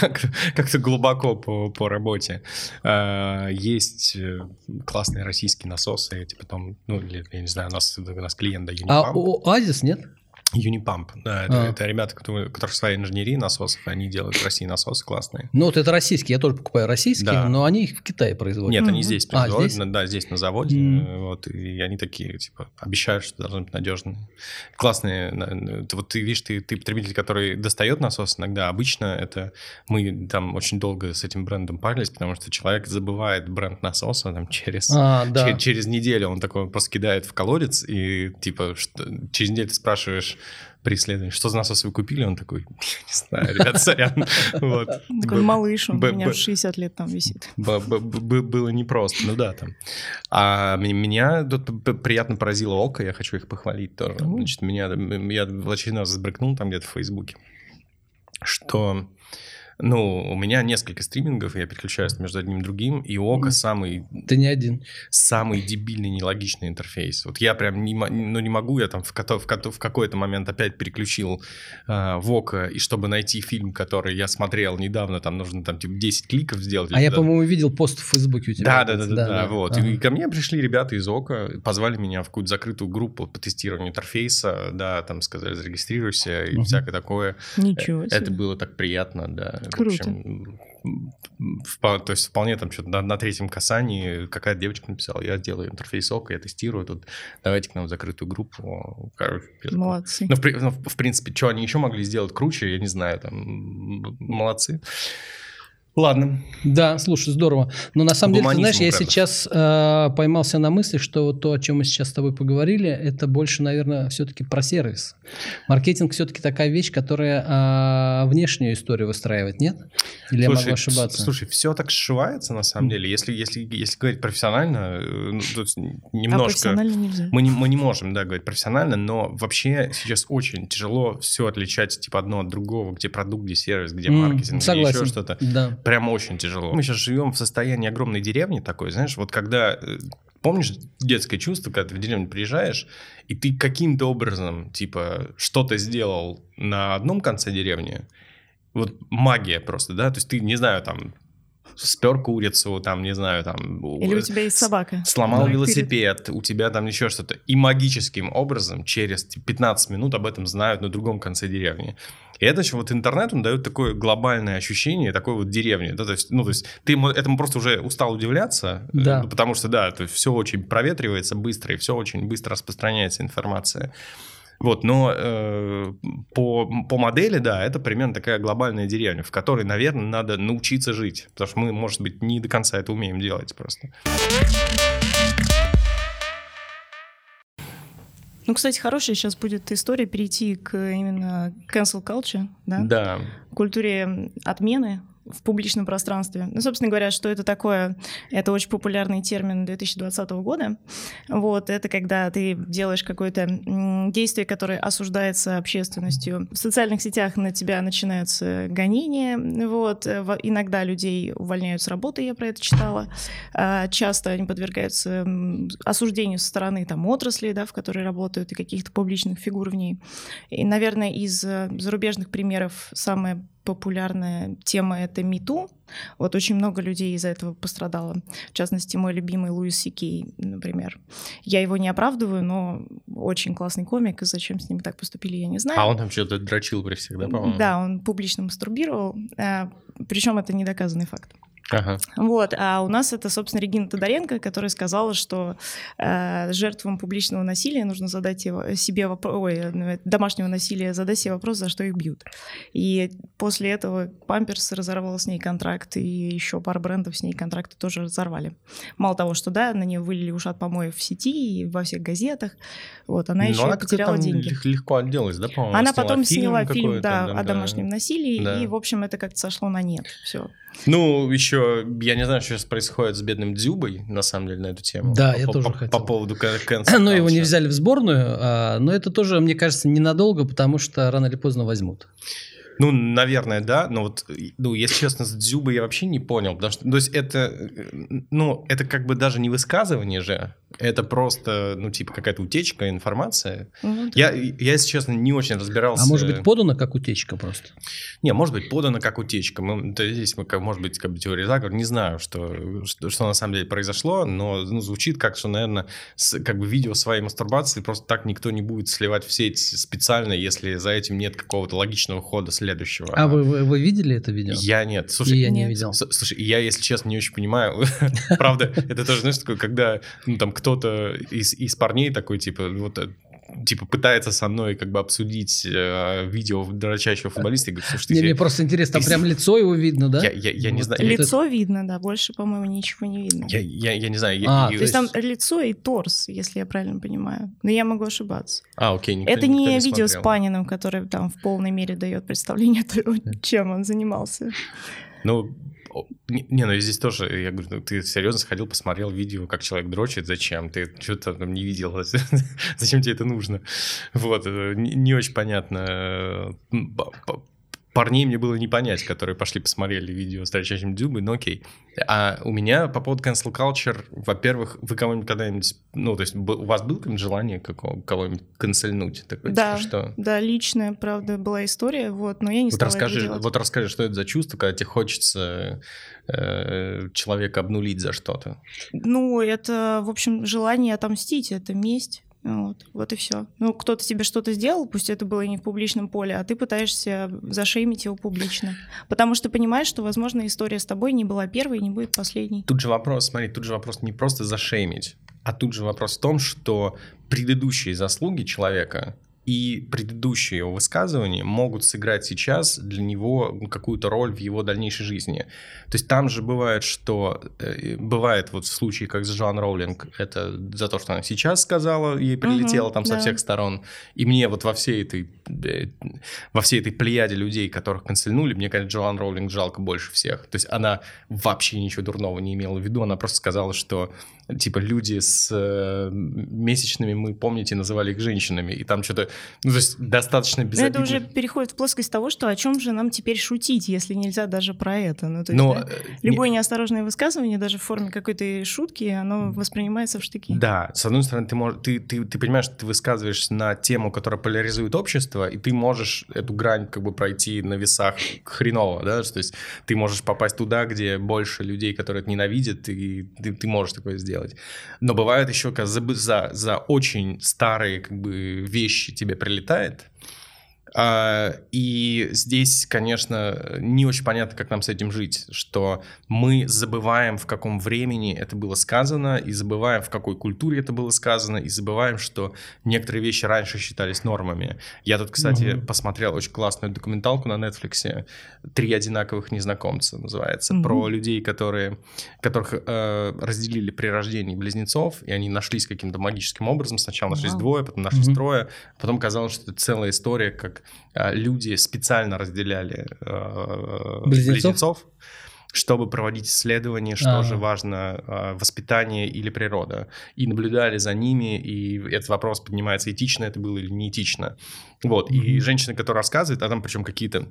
как-то глубоко по, по работе. Э, есть э, классные российские насосы, типа там, ну, или, я не знаю, у нас, у нас клиент, да, А Оазис нет? Unipump, да, это, а. это ребята, которые, которые своей инженерии насосов, они делают в России насосы классные. Ну вот это российские, я тоже покупаю российские, да. но они их в Китае производят. Нет, они здесь а, производят, а, здесь? да, здесь на заводе, mm. вот, и они такие, типа, обещают, что должны быть надежные. Классные, вот ты видишь, ты, ты потребитель, который достает насос иногда, обычно это, мы там очень долго с этим брендом парились, потому что человек забывает бренд насоса там через, а, да. через, через неделю, он такой просто кидает в колодец, и типа, что, через неделю ты спрашиваешь, при исследовании, что за насос вы купили? Он такой, не знаю, ребят, сорян. Вот. Такой малыш, он у меня 60 лет там висит. Было непросто, ну да, там. А меня тут приятно поразило око, я хочу их похвалить тоже. Значит, меня, я в очередной раз сбрыкнул там где-то в Фейсбуке, что ну, у меня несколько стримингов, я переключаюсь между одним и другим, и Ока mm. самый... Ты не один. Самый дебильный, нелогичный интерфейс. Вот я прям не, ну, не могу, я там в, в, в какой-то момент опять переключил э, в Ока, и чтобы найти фильм, который я смотрел недавно, там нужно там типа 10 кликов сделать. А я, по-моему, видел пост в Фейсбуке у тебя. Да, да, да, да, да, вот. Ага. И ко мне пришли ребята из Ока, позвали меня в какую-то закрытую группу по тестированию интерфейса, да, там сказали, зарегистрируйся и угу. всякое такое. Ничего себе. Это было так приятно, да. Круто. В общем, то есть вполне там что-то на, на третьем касании какая-то девочка написала, я делаю интерфейс ОК, я тестирую тут, давайте к нам в закрытую группу. Короче, молодцы. Ну, в, ну, в принципе, что они еще могли сделать круче, я не знаю, там, молодцы. Ладно. Да, слушай, здорово. Но на самом Гуманизм, деле, ты знаешь, я сейчас э, поймался на мысли, что вот то, о чем мы сейчас с тобой поговорили, это больше, наверное, все-таки про сервис. Маркетинг все-таки такая вещь, которая э, внешнюю историю выстраивает, нет? Или слушай, я могу ошибаться? Слушай, все так сшивается на самом деле. Если, если, если говорить профессионально, э, ну, тут немножко... А профессионально нельзя. Мы не, мы не можем, да, говорить профессионально, но вообще сейчас очень тяжело все отличать типа одно от другого, где продукт, где сервис, где маркетинг, mm, где еще что-то. Да прям очень тяжело. Мы сейчас живем в состоянии огромной деревни такой, знаешь, вот когда э, Помнишь детское чувство, когда ты в деревню приезжаешь, и ты каким-то образом, типа, что-то сделал на одном конце деревни, вот магия просто, да, то есть ты, не знаю, там, спер курицу, там, не знаю, там... Или у тебя есть собака. Сломал да. велосипед, у тебя там еще что-то. И магическим образом через 15 минут об этом знают на другом конце деревни. И это еще вот интернет, он дает такое глобальное ощущение такой вот деревни. Да, то есть, ну, то есть ты этому просто уже устал удивляться, э, да. потому что, да, то есть все очень проветривается быстро, и все очень быстро распространяется информация. Вот, но э, по, по модели, да, это примерно такая глобальная деревня, в которой, наверное, надо научиться жить, потому что мы, может быть, не до конца это умеем делать просто. Ну, кстати, хорошая сейчас будет история перейти к именно cancel culture, да? Да. Культуре отмены в публичном пространстве. Ну, собственно говоря, что это такое? Это очень популярный термин 2020 года. Вот, это когда ты делаешь какое-то действие, которое осуждается общественностью. В социальных сетях на тебя начинаются гонения, вот, иногда людей увольняют с работы, я про это читала. А, часто они подвергаются осуждению со стороны там отрасли, да, в которой работают, и каких-то публичных фигур в ней. И, наверное, из э, зарубежных примеров самое популярная тема — это МИТУ. Вот очень много людей из-за этого пострадало. В частности, мой любимый Луис Сикей, например. Я его не оправдываю, но очень классный комик, и зачем с ним так поступили, я не знаю. А он там что-то дрочил при всех, да, по-моему? Да, он публично мастурбировал, а, причем это недоказанный факт. Ага. Вот, а у нас это, собственно, Регина Тодоренко, которая сказала, что э, жертвам публичного насилия нужно задать его, себе вопрос, ой, ну, домашнего насилия, задать себе вопрос, за что их бьют. И после этого Памперс разорвал с ней контракт, и еще пара брендов с ней контракты тоже разорвали. Мало того, что, да, на нее вылили ушат помоев в сети и во всех газетах, вот, она Но еще она потеряла деньги. легко отделалась, да, по-моему? Она потом сняла фильм, да, да, о домашнем насилии, да. и, в общем, это как-то сошло на нет, все. Ну, еще, я не знаю, что сейчас происходит с бедным Дзюбой, на самом деле, на эту тему. Да, по, я по, тоже по, хотел. По поводу cancel Но его не взяли в сборную, а, но это тоже, мне кажется, ненадолго, потому что рано или поздно возьмут. Ну, наверное, да, но вот, ну, если честно, с Дзюбой я вообще не понял, потому что, то есть это, ну, это как бы даже не высказывание же, это просто, ну, типа какая-то утечка, информация. Угу. Я, я, если честно, не очень разбирался. А может быть, подано как утечка просто? Не, может быть, подано как утечка. Мы, то здесь, мы, как, может быть, как бы теория заговора, не знаю, что, что, что на самом деле произошло, но ну, звучит как, что, наверное, с, как бы видео своей мастурбации просто так никто не будет сливать в сеть специально, если за этим нет какого-то логичного хода следующего. А вы, вы, вы видели это видео? Я нет. Слушай, И я не видел. Слушай, я, если честно, не очень понимаю. Правда, это тоже, знаешь, такое, когда ну, там кто-то из, из парней такой, типа, вот э, типа пытается со мной как бы обсудить э, видео дрочащего футболиста и говорит, слушай, не, мне просто интересно, там прям лицо его видно, да? Я, я, я не знаю. Лицо это... видно, да, больше, по-моему, ничего не видно. Я, я, я не знаю. А, я, то есть там лицо и торс, если я правильно понимаю. Но я могу ошибаться. А, окей. Никто, это никто не, не видео смотрел. с Паниным, который там в полной мере дает представление о том, чем он занимался. Ну, не, не, ну здесь тоже, я говорю, ну, ты серьезно сходил, посмотрел видео, как человек дрочит, зачем? Ты что-то там не видел, зачем тебе это нужно? Вот, э, не, не очень понятно парней мне было не понять, которые пошли посмотрели видео с торчащим дюбой, но окей. А у меня по поводу cancel culture, во-первых, вы кого-нибудь когда-нибудь, ну, то есть у вас было какое-нибудь желание какого, кого-нибудь канцельнуть? Такое, да, типа, что? да, личная, правда, была история, вот, но я не вот стала расскажи. Вот расскажи, что это за чувство, когда тебе хочется э, человека обнулить за что-то? Ну, это, в общем, желание отомстить, это месть. Вот, вот и все. Ну, кто-то тебе что-то сделал, пусть это было не в публичном поле, а ты пытаешься зашеймить его публично. Потому что понимаешь, что, возможно, история с тобой не была первой и не будет последней. Тут же вопрос, смотри, тут же вопрос не просто зашеймить, а тут же вопрос в том, что предыдущие заслуги человека и предыдущие его высказывания могут сыграть сейчас для него какую-то роль в его дальнейшей жизни. То есть там же бывает, что э, бывает вот в случае, как с Джоан Роулинг, это за то, что она сейчас сказала, ей прилетело угу, там со да. всех сторон. И мне вот во всей этой во всей этой плеяде людей, которых канцельнули, мне, конечно, Джоан Роулинг жалко больше всех. То есть она вообще ничего дурного не имела в виду, она просто сказала, что типа люди с э, месячными, мы, помните, называли их женщинами, и там что-то, ну, то есть достаточно безобидно. Но это уже переходит в плоскость того, что о чем же нам теперь шутить, если нельзя даже про это. Ну, то есть, Но, да, э, любое не... неосторожное высказывание, даже в форме какой-то шутки, оно воспринимается в штыки. Да, с одной стороны, ты, можешь, ты, ты, ты понимаешь, что ты высказываешься на тему, которая поляризует общество, и ты можешь эту грань как бы пройти на весах хреново, да, то есть ты можешь попасть туда, где больше людей, которые это ненавидят, и ты, ты можешь такое сделать делать. Но бывает еще, когда за, за, за очень старые как бы, вещи тебе прилетает, и здесь, конечно, не очень понятно, как нам с этим жить, что мы забываем, в каком времени это было сказано, и забываем, в какой культуре это было сказано, и забываем, что некоторые вещи раньше считались нормами. Я тут, кстати, угу. посмотрел очень классную документалку на Netflix «Три одинаковых незнакомца» называется, угу. про людей, которые, которых э, разделили при рождении близнецов, и они нашлись каким-то магическим образом. Сначала нашлись Вау. двое, потом нашлись угу. трое, потом казалось, что это целая история, как а, люди специально разделяли э, Близнецов? близнецов, чтобы проводить исследования, что А. же важно, э, воспитание или природа. И наблюдали за ними, и этот вопрос поднимается, этично это было или не этично. Вот, и Мгм. женщина, которая рассказывает, а там причем какие-то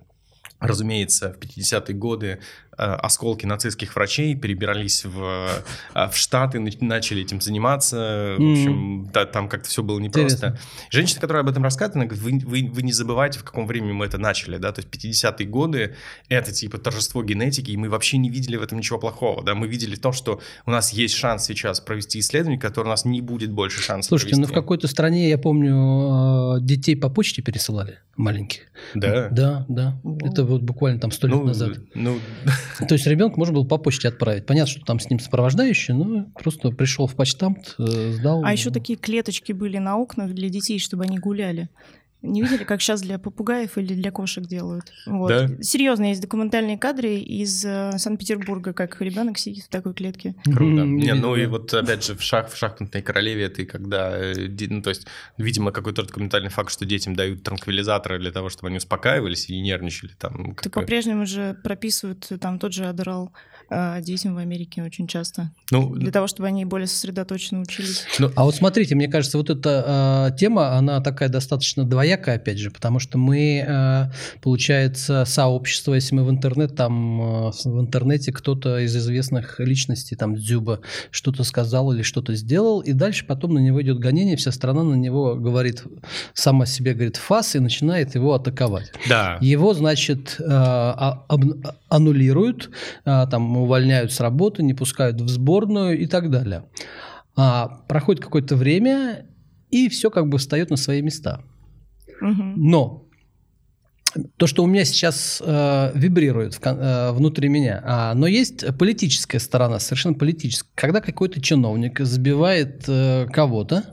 Разумеется, в 50-е годы э, осколки нацистских врачей перебирались в, э, в Штаты, нач- начали этим заниматься. В общем, да, там как-то все было непросто. Интересно. Женщина, которая об этом рассказывает, она говорит, вы, вы, вы не забывайте, в каком времени мы это начали, да, то есть 50-е годы это типа торжество генетики, и мы вообще не видели в этом ничего плохого, да, мы видели то, что у нас есть шанс сейчас провести исследование, которое у нас не будет больше шансов Слушайте, ну в провести. какой-то стране, я помню, э, детей по почте пересылали маленьких. Да. Да, да. Это вот буквально там сто лет Ну, назад. ну, То есть ребенка можно было по почте отправить. Понятно, что там с ним сопровождающий, но просто пришел в почтамт, э, сдал. А еще такие клеточки были на окнах для детей, чтобы они гуляли. Не видели, как сейчас для попугаев или для кошек делают? Вот. Да? Серьезно, есть документальные кадры из э, Санкт-Петербурга, как ребенок сидит в такой клетке. Круто. Не, ну и вот опять же в шах в шахматной королеве ты когда, э, ну то есть, видимо, какой-то документальный факт, что детям дают транквилизаторы для того, чтобы они успокаивались и не нервничали там. Так как- по-прежнему же прописывают э, там тот же Адерал э, детям в Америке очень часто. Ну, Для того, чтобы они более сосредоточенно учились. А вот смотрите, мне кажется, вот эта э, тема, она такая достаточно двоякая, опять же, потому что мы, э, получается, сообщество, если мы в интернет, там э, в интернете кто-то из известных личностей, там Дзюба, что-то сказал или что-то сделал, и дальше потом на него идет гонение, вся страна на него говорит, сама себе говорит фас и начинает его атаковать. да. Его, значит, э, а- об- аннулируют, а, там увольняют с работы, не пускают в сборную и так далее. А, проходит какое-то время, и все как бы встает на свои места. Мгм. Но то, что у меня сейчас э, вибрирует в э, внутри меня, а, но есть политическая сторона, совершенно политическая. Когда какой-то чиновник забивает э, кого-то,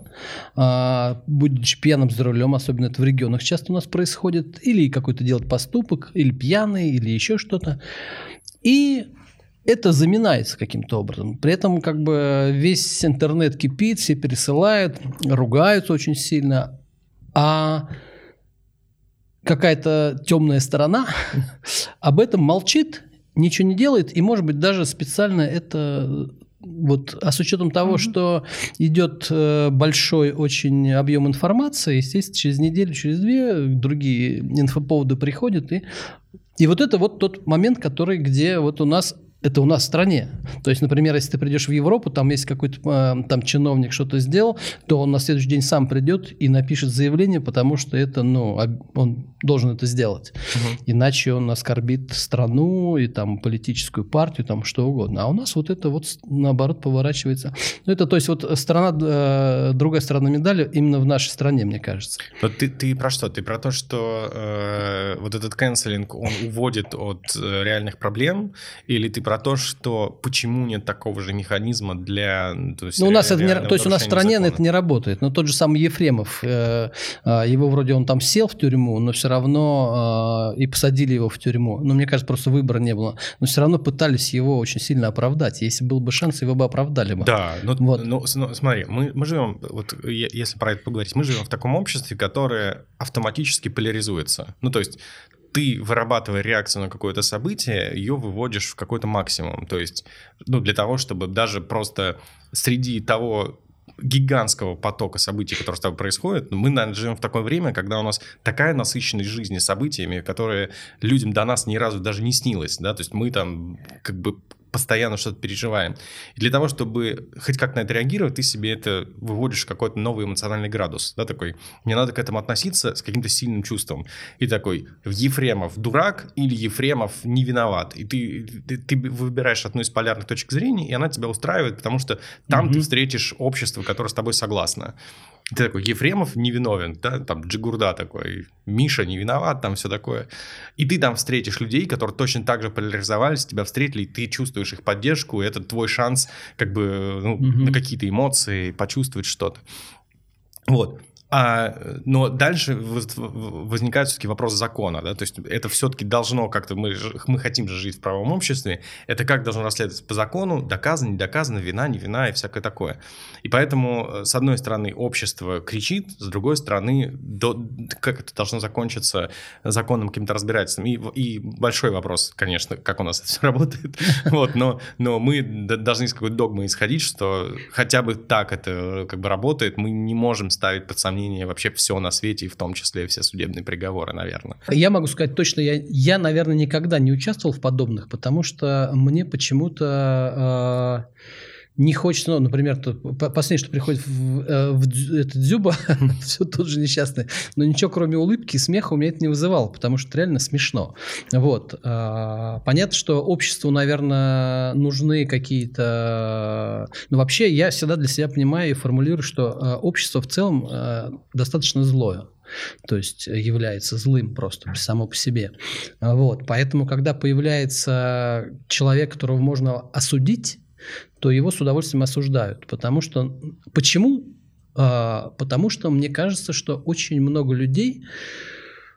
а, будучи пьяным за рулем, особенно это в регионах часто у нас происходит, или какой-то делает поступок, или пьяный, или еще что-то, и это заминается каким-то образом. При этом как бы весь интернет кипит, все пересылают, ругаются очень сильно, а какая-то темная сторона об этом молчит, ничего не делает, и, может быть, даже специально это вот, а с учетом того, Мгм. что идет э, большой очень объем информации, естественно, через неделю, через две другие инфоповоды приходят, и, и вот это вот тот момент, который, где вот у нас это у нас в стране. То есть, например, если ты придешь в Европу, там есть какой-то э, там чиновник что-то сделал, то он на следующий день сам придет и напишет заявление, потому что это, ну, он должен это сделать. Мгм. Иначе он оскорбит страну и там политическую партию, там что угодно. А у нас вот это вот наоборот поворачивается. Ну, это, то есть, вот сторона, э, другая сторона медали именно в нашей стране, мне кажется. Вот ты, ты про что? Ты про то, что э, вот этот канцелинг, он уводит от э, реальных проблем? Или ты про то, что почему нет такого же механизма для... То есть, Ну, у нас это не, то есть у нас в стране закона? это не работает. Но тот же самый Ефремов, э, э, его вроде он там сел в тюрьму, но все равно э, и посадили его в тюрьму. Но мне кажется, просто выбора не было. Но все равно пытались его очень сильно оправдать. Если был бы шанс, его бы оправдали бы. Да, ну, Вот. ну, с- ну, смотри, мы, мы живем, вот если про это поговорить, мы живем в таком обществе, которое автоматически поляризуется. Ну, то есть ты, вырабатывая реакцию на какое-то событие, ее выводишь в какой-то максимум. То есть, ну, для того, чтобы даже просто среди того гигантского потока событий, которые с тобой происходят, мы, наверное, живем в такое время, когда у нас такая насыщенность жизни событиями, которые людям до нас ни разу даже не снилось, да, то есть мы там как бы постоянно что-то переживаем. И для того, чтобы хоть как на это реагировать, ты себе это выводишь в какой-то новый эмоциональный градус, да, такой, мне надо к этому относиться с каким-то сильным чувством. И такой, Ефремов дурак или Ефремов не виноват. И ты, ты, ты выбираешь одну из полярных точек зрения, и она тебя устраивает, потому что там Мгм. ты встретишь общество, которое с тобой согласно. Ты такой, Ефремов не виновен, да, там Джигурда такой, Миша не виноват, там все такое. И ты там встретишь людей, которые точно так же поляризовались, тебя встретили, и ты чувствуешь их поддержку, и это твой шанс как бы ну, Мгм. на какие-то эмоции, почувствовать что-то. Вот. А, но дальше возникает все-таки вопрос закона, да, то есть это все-таки должно как-то, мы, мы хотим же жить в правом обществе, это как должно расследоваться по закону, доказано, не доказано, вина, не вина и всякое такое. И поэтому, э, с одной стороны, общество кричит, с другой стороны, до, как это должно закончиться законным каким-то разбирательством. И, и большой вопрос, конечно, как у нас это все работает, вот, но, но мы должны из какой-то догмы исходить, что хотя бы так это как бы работает, мы не можем ставить под сомнение сомнение вообще все на свете, и в том числе все судебные приговоры, наверное. Я могу сказать точно, я, я наверное, никогда не участвовал в подобных, потому что мне почему-то... Э, не хочется, ну, например, последнее, что приходит в, э, в, в это Дзюба, все тот же несчастный, но ничего кроме улыбки и смеха у меня это не вызывало, потому что реально смешно. Вот. А, понятно, что обществу, наверное, нужны какие-то... Ну, вообще, я всегда для себя понимаю и формулирую, что э, общество в целом э, достаточно злое то есть является злым просто само по себе. Вот. Поэтому, когда появляется человек, которого можно осудить, то его с удовольствием осуждают. Потому что... Почему? А, потому что мне кажется, что очень много людей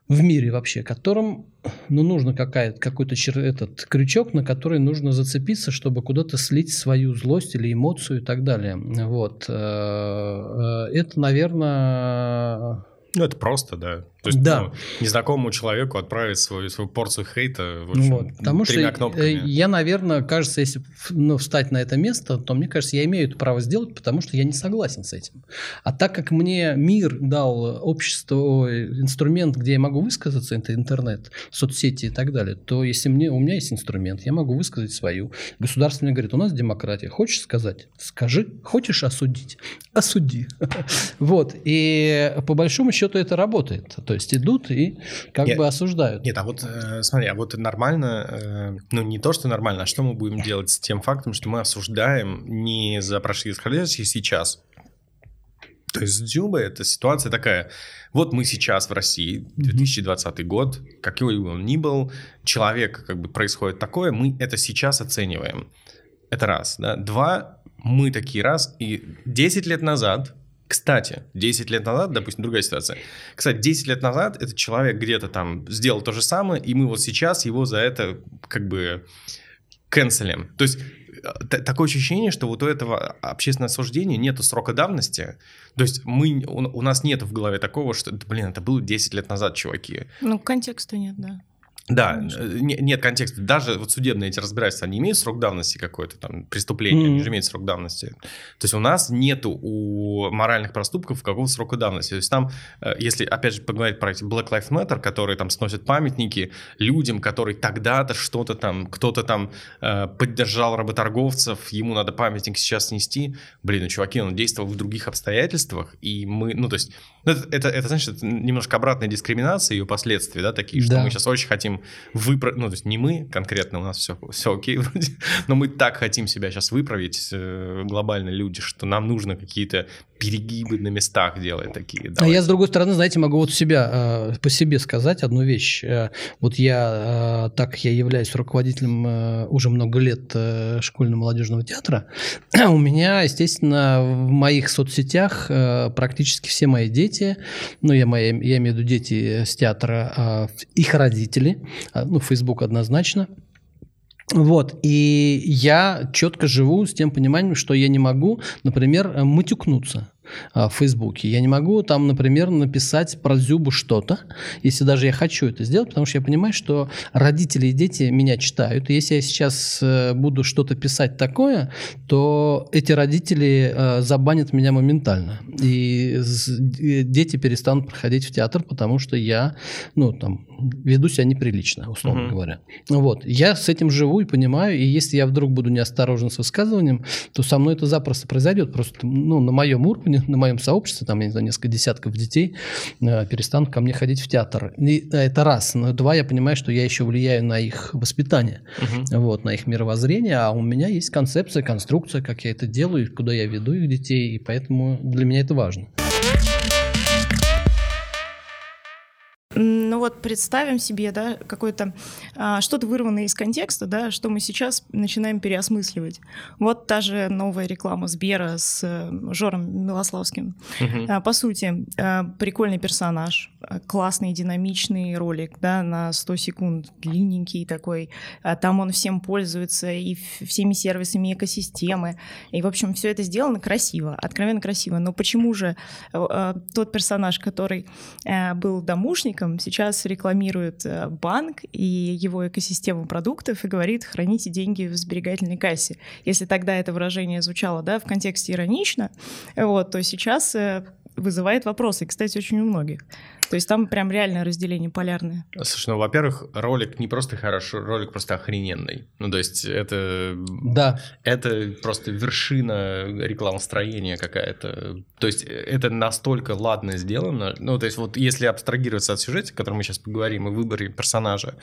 в мире вообще, которым ну, нужно какой-то этот крючок, на который нужно зацепиться, чтобы куда-то слить свою злость или эмоцию и так далее. Вот. Э, э, это, наверное, ну, это просто, да. То есть, да. ну, незнакомому человеку отправить свою, свою порцию хейта, в общем, вот, Потому что э, кнопками. я, наверное, кажется, если ну, встать на это место, то мне кажется, я имею это право сделать, потому что я не согласен с этим. А так как мне мир дал общество, инструмент, где я могу высказаться, это интернет, соцсети и так далее, то если мне, у меня есть инструмент, я могу высказать свою. Государство мне говорит, у нас демократия, хочешь сказать? Скажи. Хочешь осудить? Осуди. Вот. И по большому счету это работает. То есть идут и как нет, бы осуждают. Нет, а вот э, смотри, а вот нормально, э, ну не то, что нормально, а что мы будем делать с тем фактом, что мы осуждаем не за происходящее сейчас, то есть Дзюба это ситуация такая. Вот мы сейчас в России, 2020 год, какой бы он ни был, человек, как бы происходит такое, мы это сейчас оцениваем. Это раз, да. Два, мы такие раз, и 10 лет назад кстати, 10 лет назад, допустим, другая ситуация. Кстати, 10 лет назад этот человек где-то там сделал то же самое, и мы вот сейчас его за это как бы канцелим. То есть э, такое ощущение, что вот у этого общественного осуждения нету срока давности. То есть мы, у, у нас нет в голове такого, что, блин, это было 10 лет назад, чуваки. Ну, контекста нет, да. Да, э, не, нет контекста. Даже вот судебные эти разбирательства, они имеют срок давности какой-то, там, преступление, mm-hmm. они же имеют срок давности. То есть у нас нету у моральных проступков какого-то срока давности. То есть там, э, если, опять же, поговорить про эти Black Lives Matter, которые там сносят памятники людям, которые тогда-то что-то там, кто-то там э, поддержал работорговцев, ему надо памятник сейчас снести. Блин, ну, чуваки, он действовал в других обстоятельствах, и мы, ну, то есть, ну, это, это, это значит, немножко обратная дискриминация, ее последствия, да, такие, что да. мы сейчас очень хотим выправить, ну, то есть не мы конкретно, у нас все, все окей вроде, но мы так хотим себя сейчас выправить, э, глобально люди, что нам нужно какие-то перегибы на местах делать такие. А я, с другой стороны, знаете, могу вот себя, э, по себе сказать одну вещь. Э, вот я, так я являюсь руководителем уже много лет школьно-молодежного театра, у меня, естественно, в моих соцсетях практически все мои дети, ну, я, мои, я имею в виду дети с театра, их родители, ну, Facebook однозначно. Вот, и я четко живу с тем пониманием, что я не могу, например, матюкнуться. А, в Фейсбуке. Я не могу там, например, написать про Зюбу что-то, если даже я хочу это сделать, потому что я понимаю, что родители и дети меня читают. И если я сейчас э, буду что-то писать такое, то эти родители э, забанят меня моментально. И дети перестанут проходить в театр, потому что я, ну, там, веду себя неприлично, условно uh-huh. говоря. Вот. Я с этим живу и понимаю, и если я вдруг буду неосторожен с высказыванием, то со мной это запросто произойдет. Просто, ну, на моем уровне на моем сообществе, там, я не знаю, несколько десятков детей э, перестанут ко мне ходить в театр. И это раз. Но два, я понимаю, что я еще влияю на их воспитание, угу. вот, на их мировоззрение, а у меня есть концепция, конструкция, как я это делаю, куда я веду их детей, и поэтому для меня это важно. Ну вот представим себе, да, какое-то а, что-то вырванное из контекста, да, что мы сейчас начинаем переосмысливать. Вот та же новая реклама Сбера с э, Жором Милославским. А, по сути, а, прикольный персонаж, а, классный динамичный ролик, да, на 100 секунд, длинненький такой. А, там он всем пользуется и всеми сервисами экосистемы. И, в общем, все это сделано красиво, откровенно красиво. Но почему же э, тот персонаж, который э, был домушником, сейчас рекламирует э, банк и его экосистему продуктов и говорит, храните деньги в сберегательной кассе. Если тогда это выражение звучало да, в контексте иронично, вот, то сейчас вызывает вопросы, кстати, очень у многих. То есть там прям реальное разделение полярное. Слушай, ну, во-первых, ролик не просто хорошо, ролик просто охрененный. Ну, то есть это... Да. Это просто вершина рекламостроения какая-то. То есть это настолько ладно сделано. Ну, то есть вот если абстрагироваться от сюжета, о котором мы сейчас поговорим, и выборе персонажа,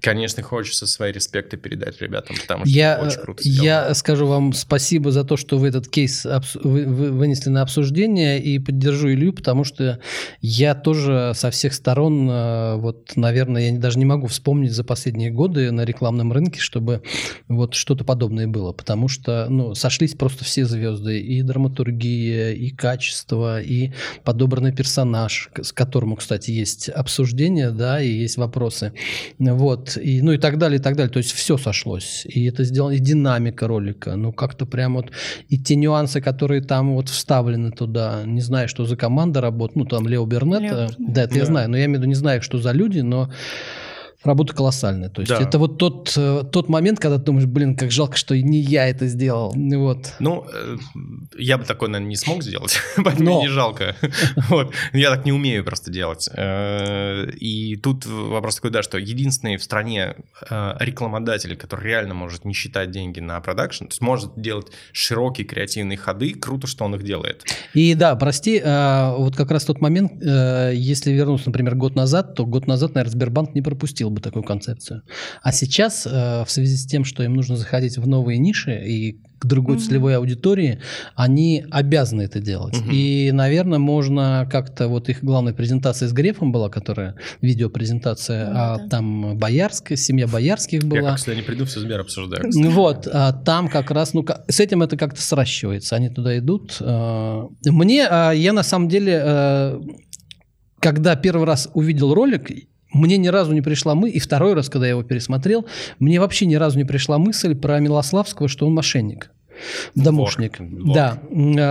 Конечно, хочется свои респекты передать ребятам, потому что я, очень круто сделано. Я скажу вам спасибо за то, что вы этот кейс вы, вы, вынесли на обсуждение и поддержу Илью, потому что я тоже со всех сторон, э, вот, наверное, я даже не могу вспомнить за последние годы на рекламном рынке, чтобы вот что-то подобное было, потому что, ну, сошлись просто все звезды, и драматургия, и качество, и подобранный персонаж, с которым, кстати, есть обсуждение, да, и есть вопросы. Вот и, ну и так далее, и так далее. То есть все сошлось. И это сделано, и динамика ролика, ну как-то прям вот, и те нюансы, которые там вот вставлены туда, не знаю, что за команда работает, ну там Лео Бернет, Лео, да, это да. я знаю, но я имею в виду, не знаю, что за люди, но работа колоссальная. То есть да. это вот тот, э, тот момент, когда ты думаешь, блин, как жалко, что не я это сделал. Вот. Ну, э, я бы такой, наверное, не смог сделать, поэтому Но. не жалко. вот. Я так не умею просто делать. Э, и тут вопрос такой, да, что единственный в стране рекламодатель, который реально может не считать деньги на продакшн, то есть может делать широкие креативные ходы, круто, что он их делает. И да, прости, вот как раз тот момент, если вернуться, например, год назад, то год назад, наверное, Сбербанк не пропустил бы такую концепцию. А сейчас, э, в связи с тем, что им нужно заходить в новые ниши и к другой угу. целевой аудитории, они обязаны это делать. Угу. И, наверное, можно как-то, вот их главная презентация с Грефом была, которая видеопрезентация, ну, а да. там Боярская, семья Боярских была. Я как всегда не приду, все Сбер обсуждаю. Кстати. Вот, а там как раз, ну, с этим это как-то сращивается, они туда идут. А, мне, а, я на самом деле, э, когда первый раз увидел ролик, мне ни разу не пришла мысль, и второй раз, когда я его пересмотрел, мне вообще ни разу не пришла мысль про Милославского, что он мошенник. Домушник. Вор. Вор. Да,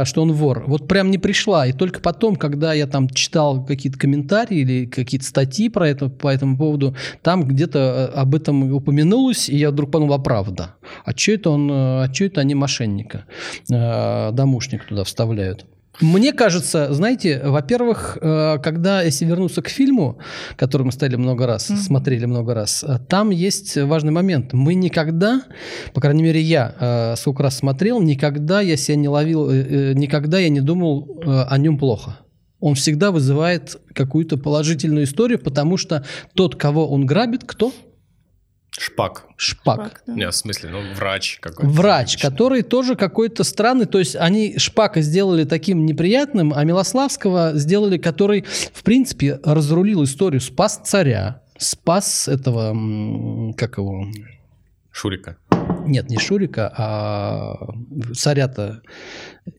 а, что он вор. Вот прям не пришла. И только потом, когда я там читал какие-то комментарии или какие-то статьи про это, по этому поводу, там где-то э, об этом упомянулось, и я вдруг подумал, а правда. А что это он, э, а что это они мошенника? Э, домушник туда вставляют. Мне кажется, знаете, во-первых, э, когда, если вернуться к фильму, который мы стали много раз, mm-hmm. смотрели много раз, э, там есть важный момент. Мы никогда, по крайней мере, я э, сколько раз смотрел, никогда я себя не ловил, никогда я не думал о нем плохо. Он всегда вызывает какую-то положительную историю, потому что тот, кого он грабит, кто? Шпак. Шпак. Шпак да. Нет, в смысле, ну, врач какой-то. Врач, лично. который тоже какой-то странный. То есть они Шпака сделали таким неприятным, а Милославского сделали, который, в принципе, разрулил историю. Спас царя, спас этого, как его... Шурика. Нет, не Шурика, а царя-то...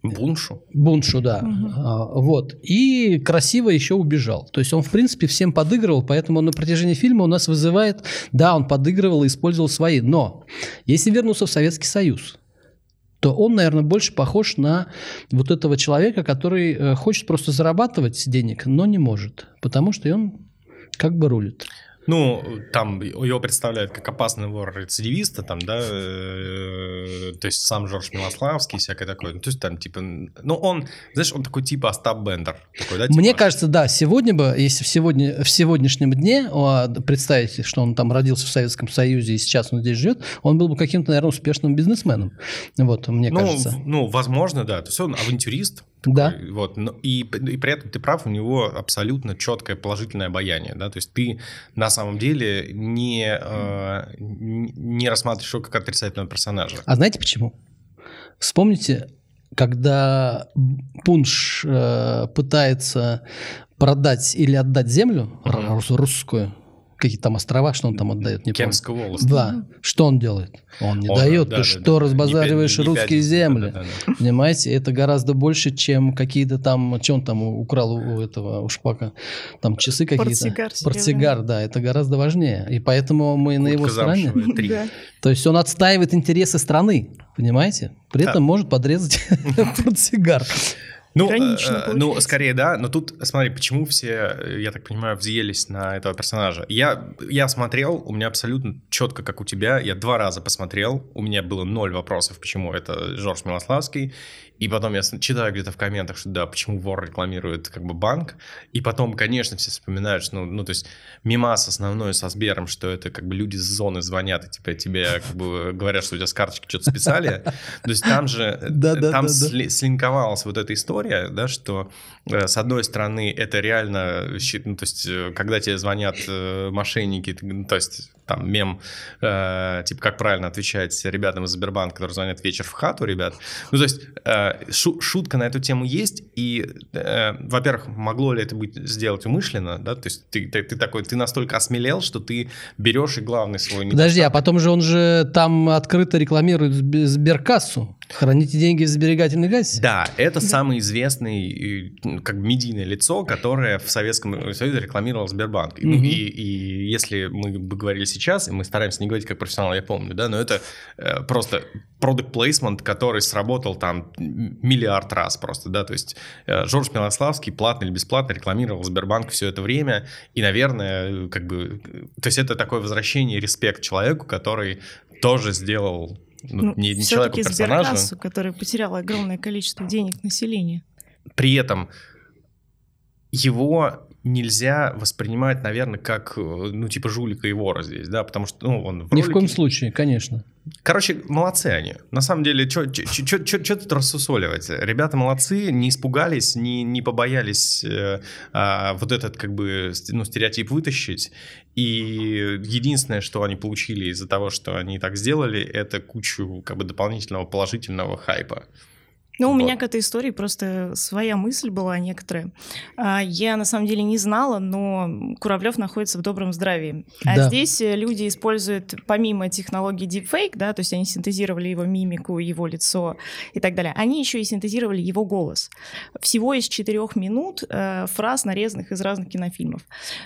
Буншу? Буншу, да. Угу. Вот. И красиво еще убежал. То есть он, в принципе, всем подыгрывал, поэтому он на протяжении фильма у нас вызывает... Да, он подыгрывал и использовал свои. Но если вернуться в Советский Союз, то он, наверное, больше похож на вот этого человека, который э, хочет просто зарабатывать денег, но не может, потому что он как бы рулит. Ну, там его представляют как опасный вор-рецидивиста, там, да, э, то есть сам Жорж Милославский, всякое такое. Ну, то есть там, типа, ну, он, знаешь, он такой типа Остап Бендер. Такой, да, типа? Мне кажется, да, сегодня бы, если в, сегодня, в сегодняшнем дне представить, что он там родился в Советском Союзе и сейчас он здесь живет, он был бы каким-то, наверное, успешным бизнесменом. Вот, мне ну, кажется. Ну, возможно, да. То есть он авантюрист, такой, да. Вот, но, и, и при этом ты прав, у него абсолютно четкое положительное обаяние, да, то есть ты на самом деле не, э, не рассматриваешь его как отрицательного персонажа. А знаете почему? Вспомните, когда Пунш э, пытается продать или отдать землю рус- русскую, какие там острова, что он там отдает, не помню. Кемская волость. Да. Что он делает? Он не Он, дает. да, Ты да, что, да. разбазариваешь Не не русские пятница, земли? да, да, да. Понимаете, это гораздо больше, чем какие-то там, что он там украл у этого, у Шпака, там часы какие-то. Портсигар. Портсигар, да, это гораздо важнее. И поэтому мы на его Куртка стороне. Да. То есть он отстаивает интересы страны, понимаете? При Да. этом может подрезать портсигар. Ну, Иронично э, ну, скорее, да, но тут, смотри, почему все, э, я так понимаю, взъелись на этого персонажа. Я, я смотрел, у меня абсолютно четко, как у тебя, я два раза посмотрел, у меня было ноль вопросов, почему это Жорж Милославский, и потом я читаю где-то в комментах, что да, почему вор рекламирует как бы банк, и потом, конечно, все вспоминают, что, ну, ну, то есть, мимас основной со Сбером, что это как бы люди с зоны звонят, и типа тебе как бы говорят, что у тебя с карточки что-то списали, то есть там же, э, там сли- слинковалась вот эта история, да, что с одной стороны это реально, ну, то есть э, когда тебе звонят э, мошенники, то есть там мем, э, типа как правильно отвечать ребятам из Сбербанка, которые звонят вечер в хату, ребят. Ну то есть э, шу- шутка на эту тему есть, и, э, во-первых, могло ли это быть сделать умышленно, да, то есть ты, ты, ты такой, ты настолько осмелел, что ты берешь и главный свой Подожди, а потом же он же там открыто рекламирует Сб- Сберкассу. Храните деньги в сберегательной кассе. Да, это самый известный, э, как медийное лицо, которое в Советском Союзе рекламировал Сбербанк. И, Мгм. и, и если мы бы говорили сейчас, и мы стараемся не говорить как профессионал, я помню, да, но это э, просто product placement, который сработал там миллиард раз просто, да, то есть э, Жорж Милославский платно или бесплатно рекламировал Сбербанк все это время, и, наверное, э, как бы, э, то есть это такое возвращение, респект человеку, который тоже сделал ну, Ну, не, не все-таки человеку, персонажу. Сберкассу, которая потеряла огромное количество денег населения. при этом его нельзя воспринимать, наверное, как, э, ну, типа жулика и вора здесь, да, потому что, ну, он в Ни в ролике- коем случае, конечно. Короче, молодцы они. На самом деле, что тут рассусоливать? Ребята молодцы, не испугались, не, не побоялись э, а, вот этот, как бы, ну, стереотип вытащить. И единственное, что они получили из-за того, что они так сделали, это кучу, как бы, дополнительного положительного хайпа. Ну, у Вот. меня к этой истории просто своя мысль была некоторая. А, Я на самом деле не знала, но Куравлев находится в добром здравии. А Да. здесь люди используют помимо технологии deepfake, да, то есть они синтезировали его мимику, его лицо и так далее, они еще и синтезировали его голос. Всего из четырех минут э, фраз, нарезанных из разных кинофильмов.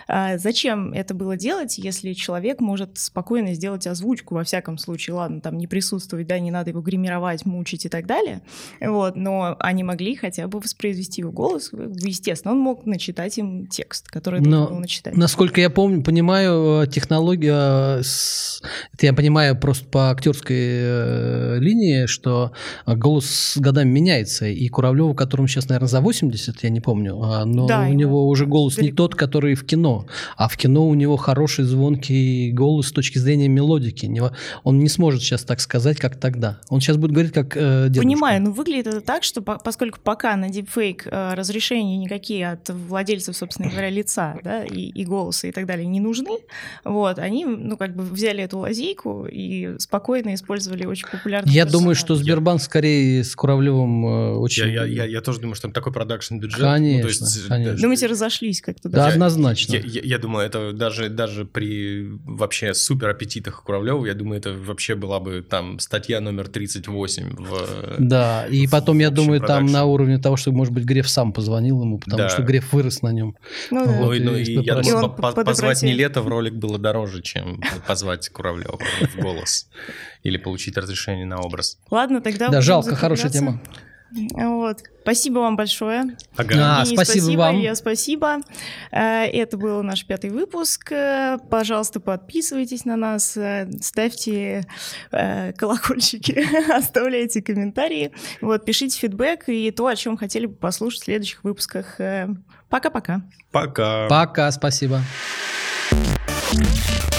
А Зачем это было делать, если человек может спокойно сделать озвучку, во всяком случае, ладно, там не присутствовать, да, не надо его гримировать, мучить и так далее, вот, но они могли хотя бы воспроизвести его голос. Естественно, он мог начитать им текст, который Но должен был начитать. Насколько я помню, понимаю, э, технология, это я понимаю просто по актерской э, линии, что э, голос с годами меняется. И Куравлеву, которому сейчас, наверное, за 80, я не помню, а, но Да, у него уже голос не далеко. тот, который в кино. А в кино у него хороший звонкий голос с точки зрения мелодики. Не Он не сможет сейчас так сказать, как тогда. Он сейчас будет говорить, как э, дедушка. Понимаю, но выглядит это так, что по- поскольку пока на deepfake э, разрешения никакие от владельцев, собственно говоря, лица, да, и, и голоса и так далее не нужны, вот, они, ну, как бы взяли эту лазейку и спокойно использовали очень популярный Я думаю, персонаж. что Сбербанк скорее с Куравлевым э, очень... Я, я, я, я тоже думаю, что там такой продакшн бюджет. Конечно, ну, то есть, конечно. э, Думаете, разошлись как-то? Да, Я- однозначно. Я, я- я думаю, это даже, даже при вообще супер аппетитах Куравлева, я думаю, это вообще была бы там статья номер 38 в... Да, и потом, я думаю, там на уровне того, что, может быть, Греф сам позвонил ему, потому Да. что Греф вырос на нем. Ну, да. Вот. Ну, и- ну, и и я думаю, по- позвать обратие. Нелета в ролик было дороже, чем позвать Куравлева в голос. Или получить разрешение на образ. Ладно, тогда Да, жалко, хорошая тема. Вот. Спасибо вам большое. Ага. А, Евгений, спасибо вам. Илья, спасибо. Э, Это был наш пятый выпуск. Пожалуйста, подписывайтесь на нас, э, ставьте э, колокольчики, оставляйте комментарии, вот, пишите фидбэк и то, о чем хотели бы послушать в следующих выпусках. Пока-пока. Пока. Пока, спасибо. Thank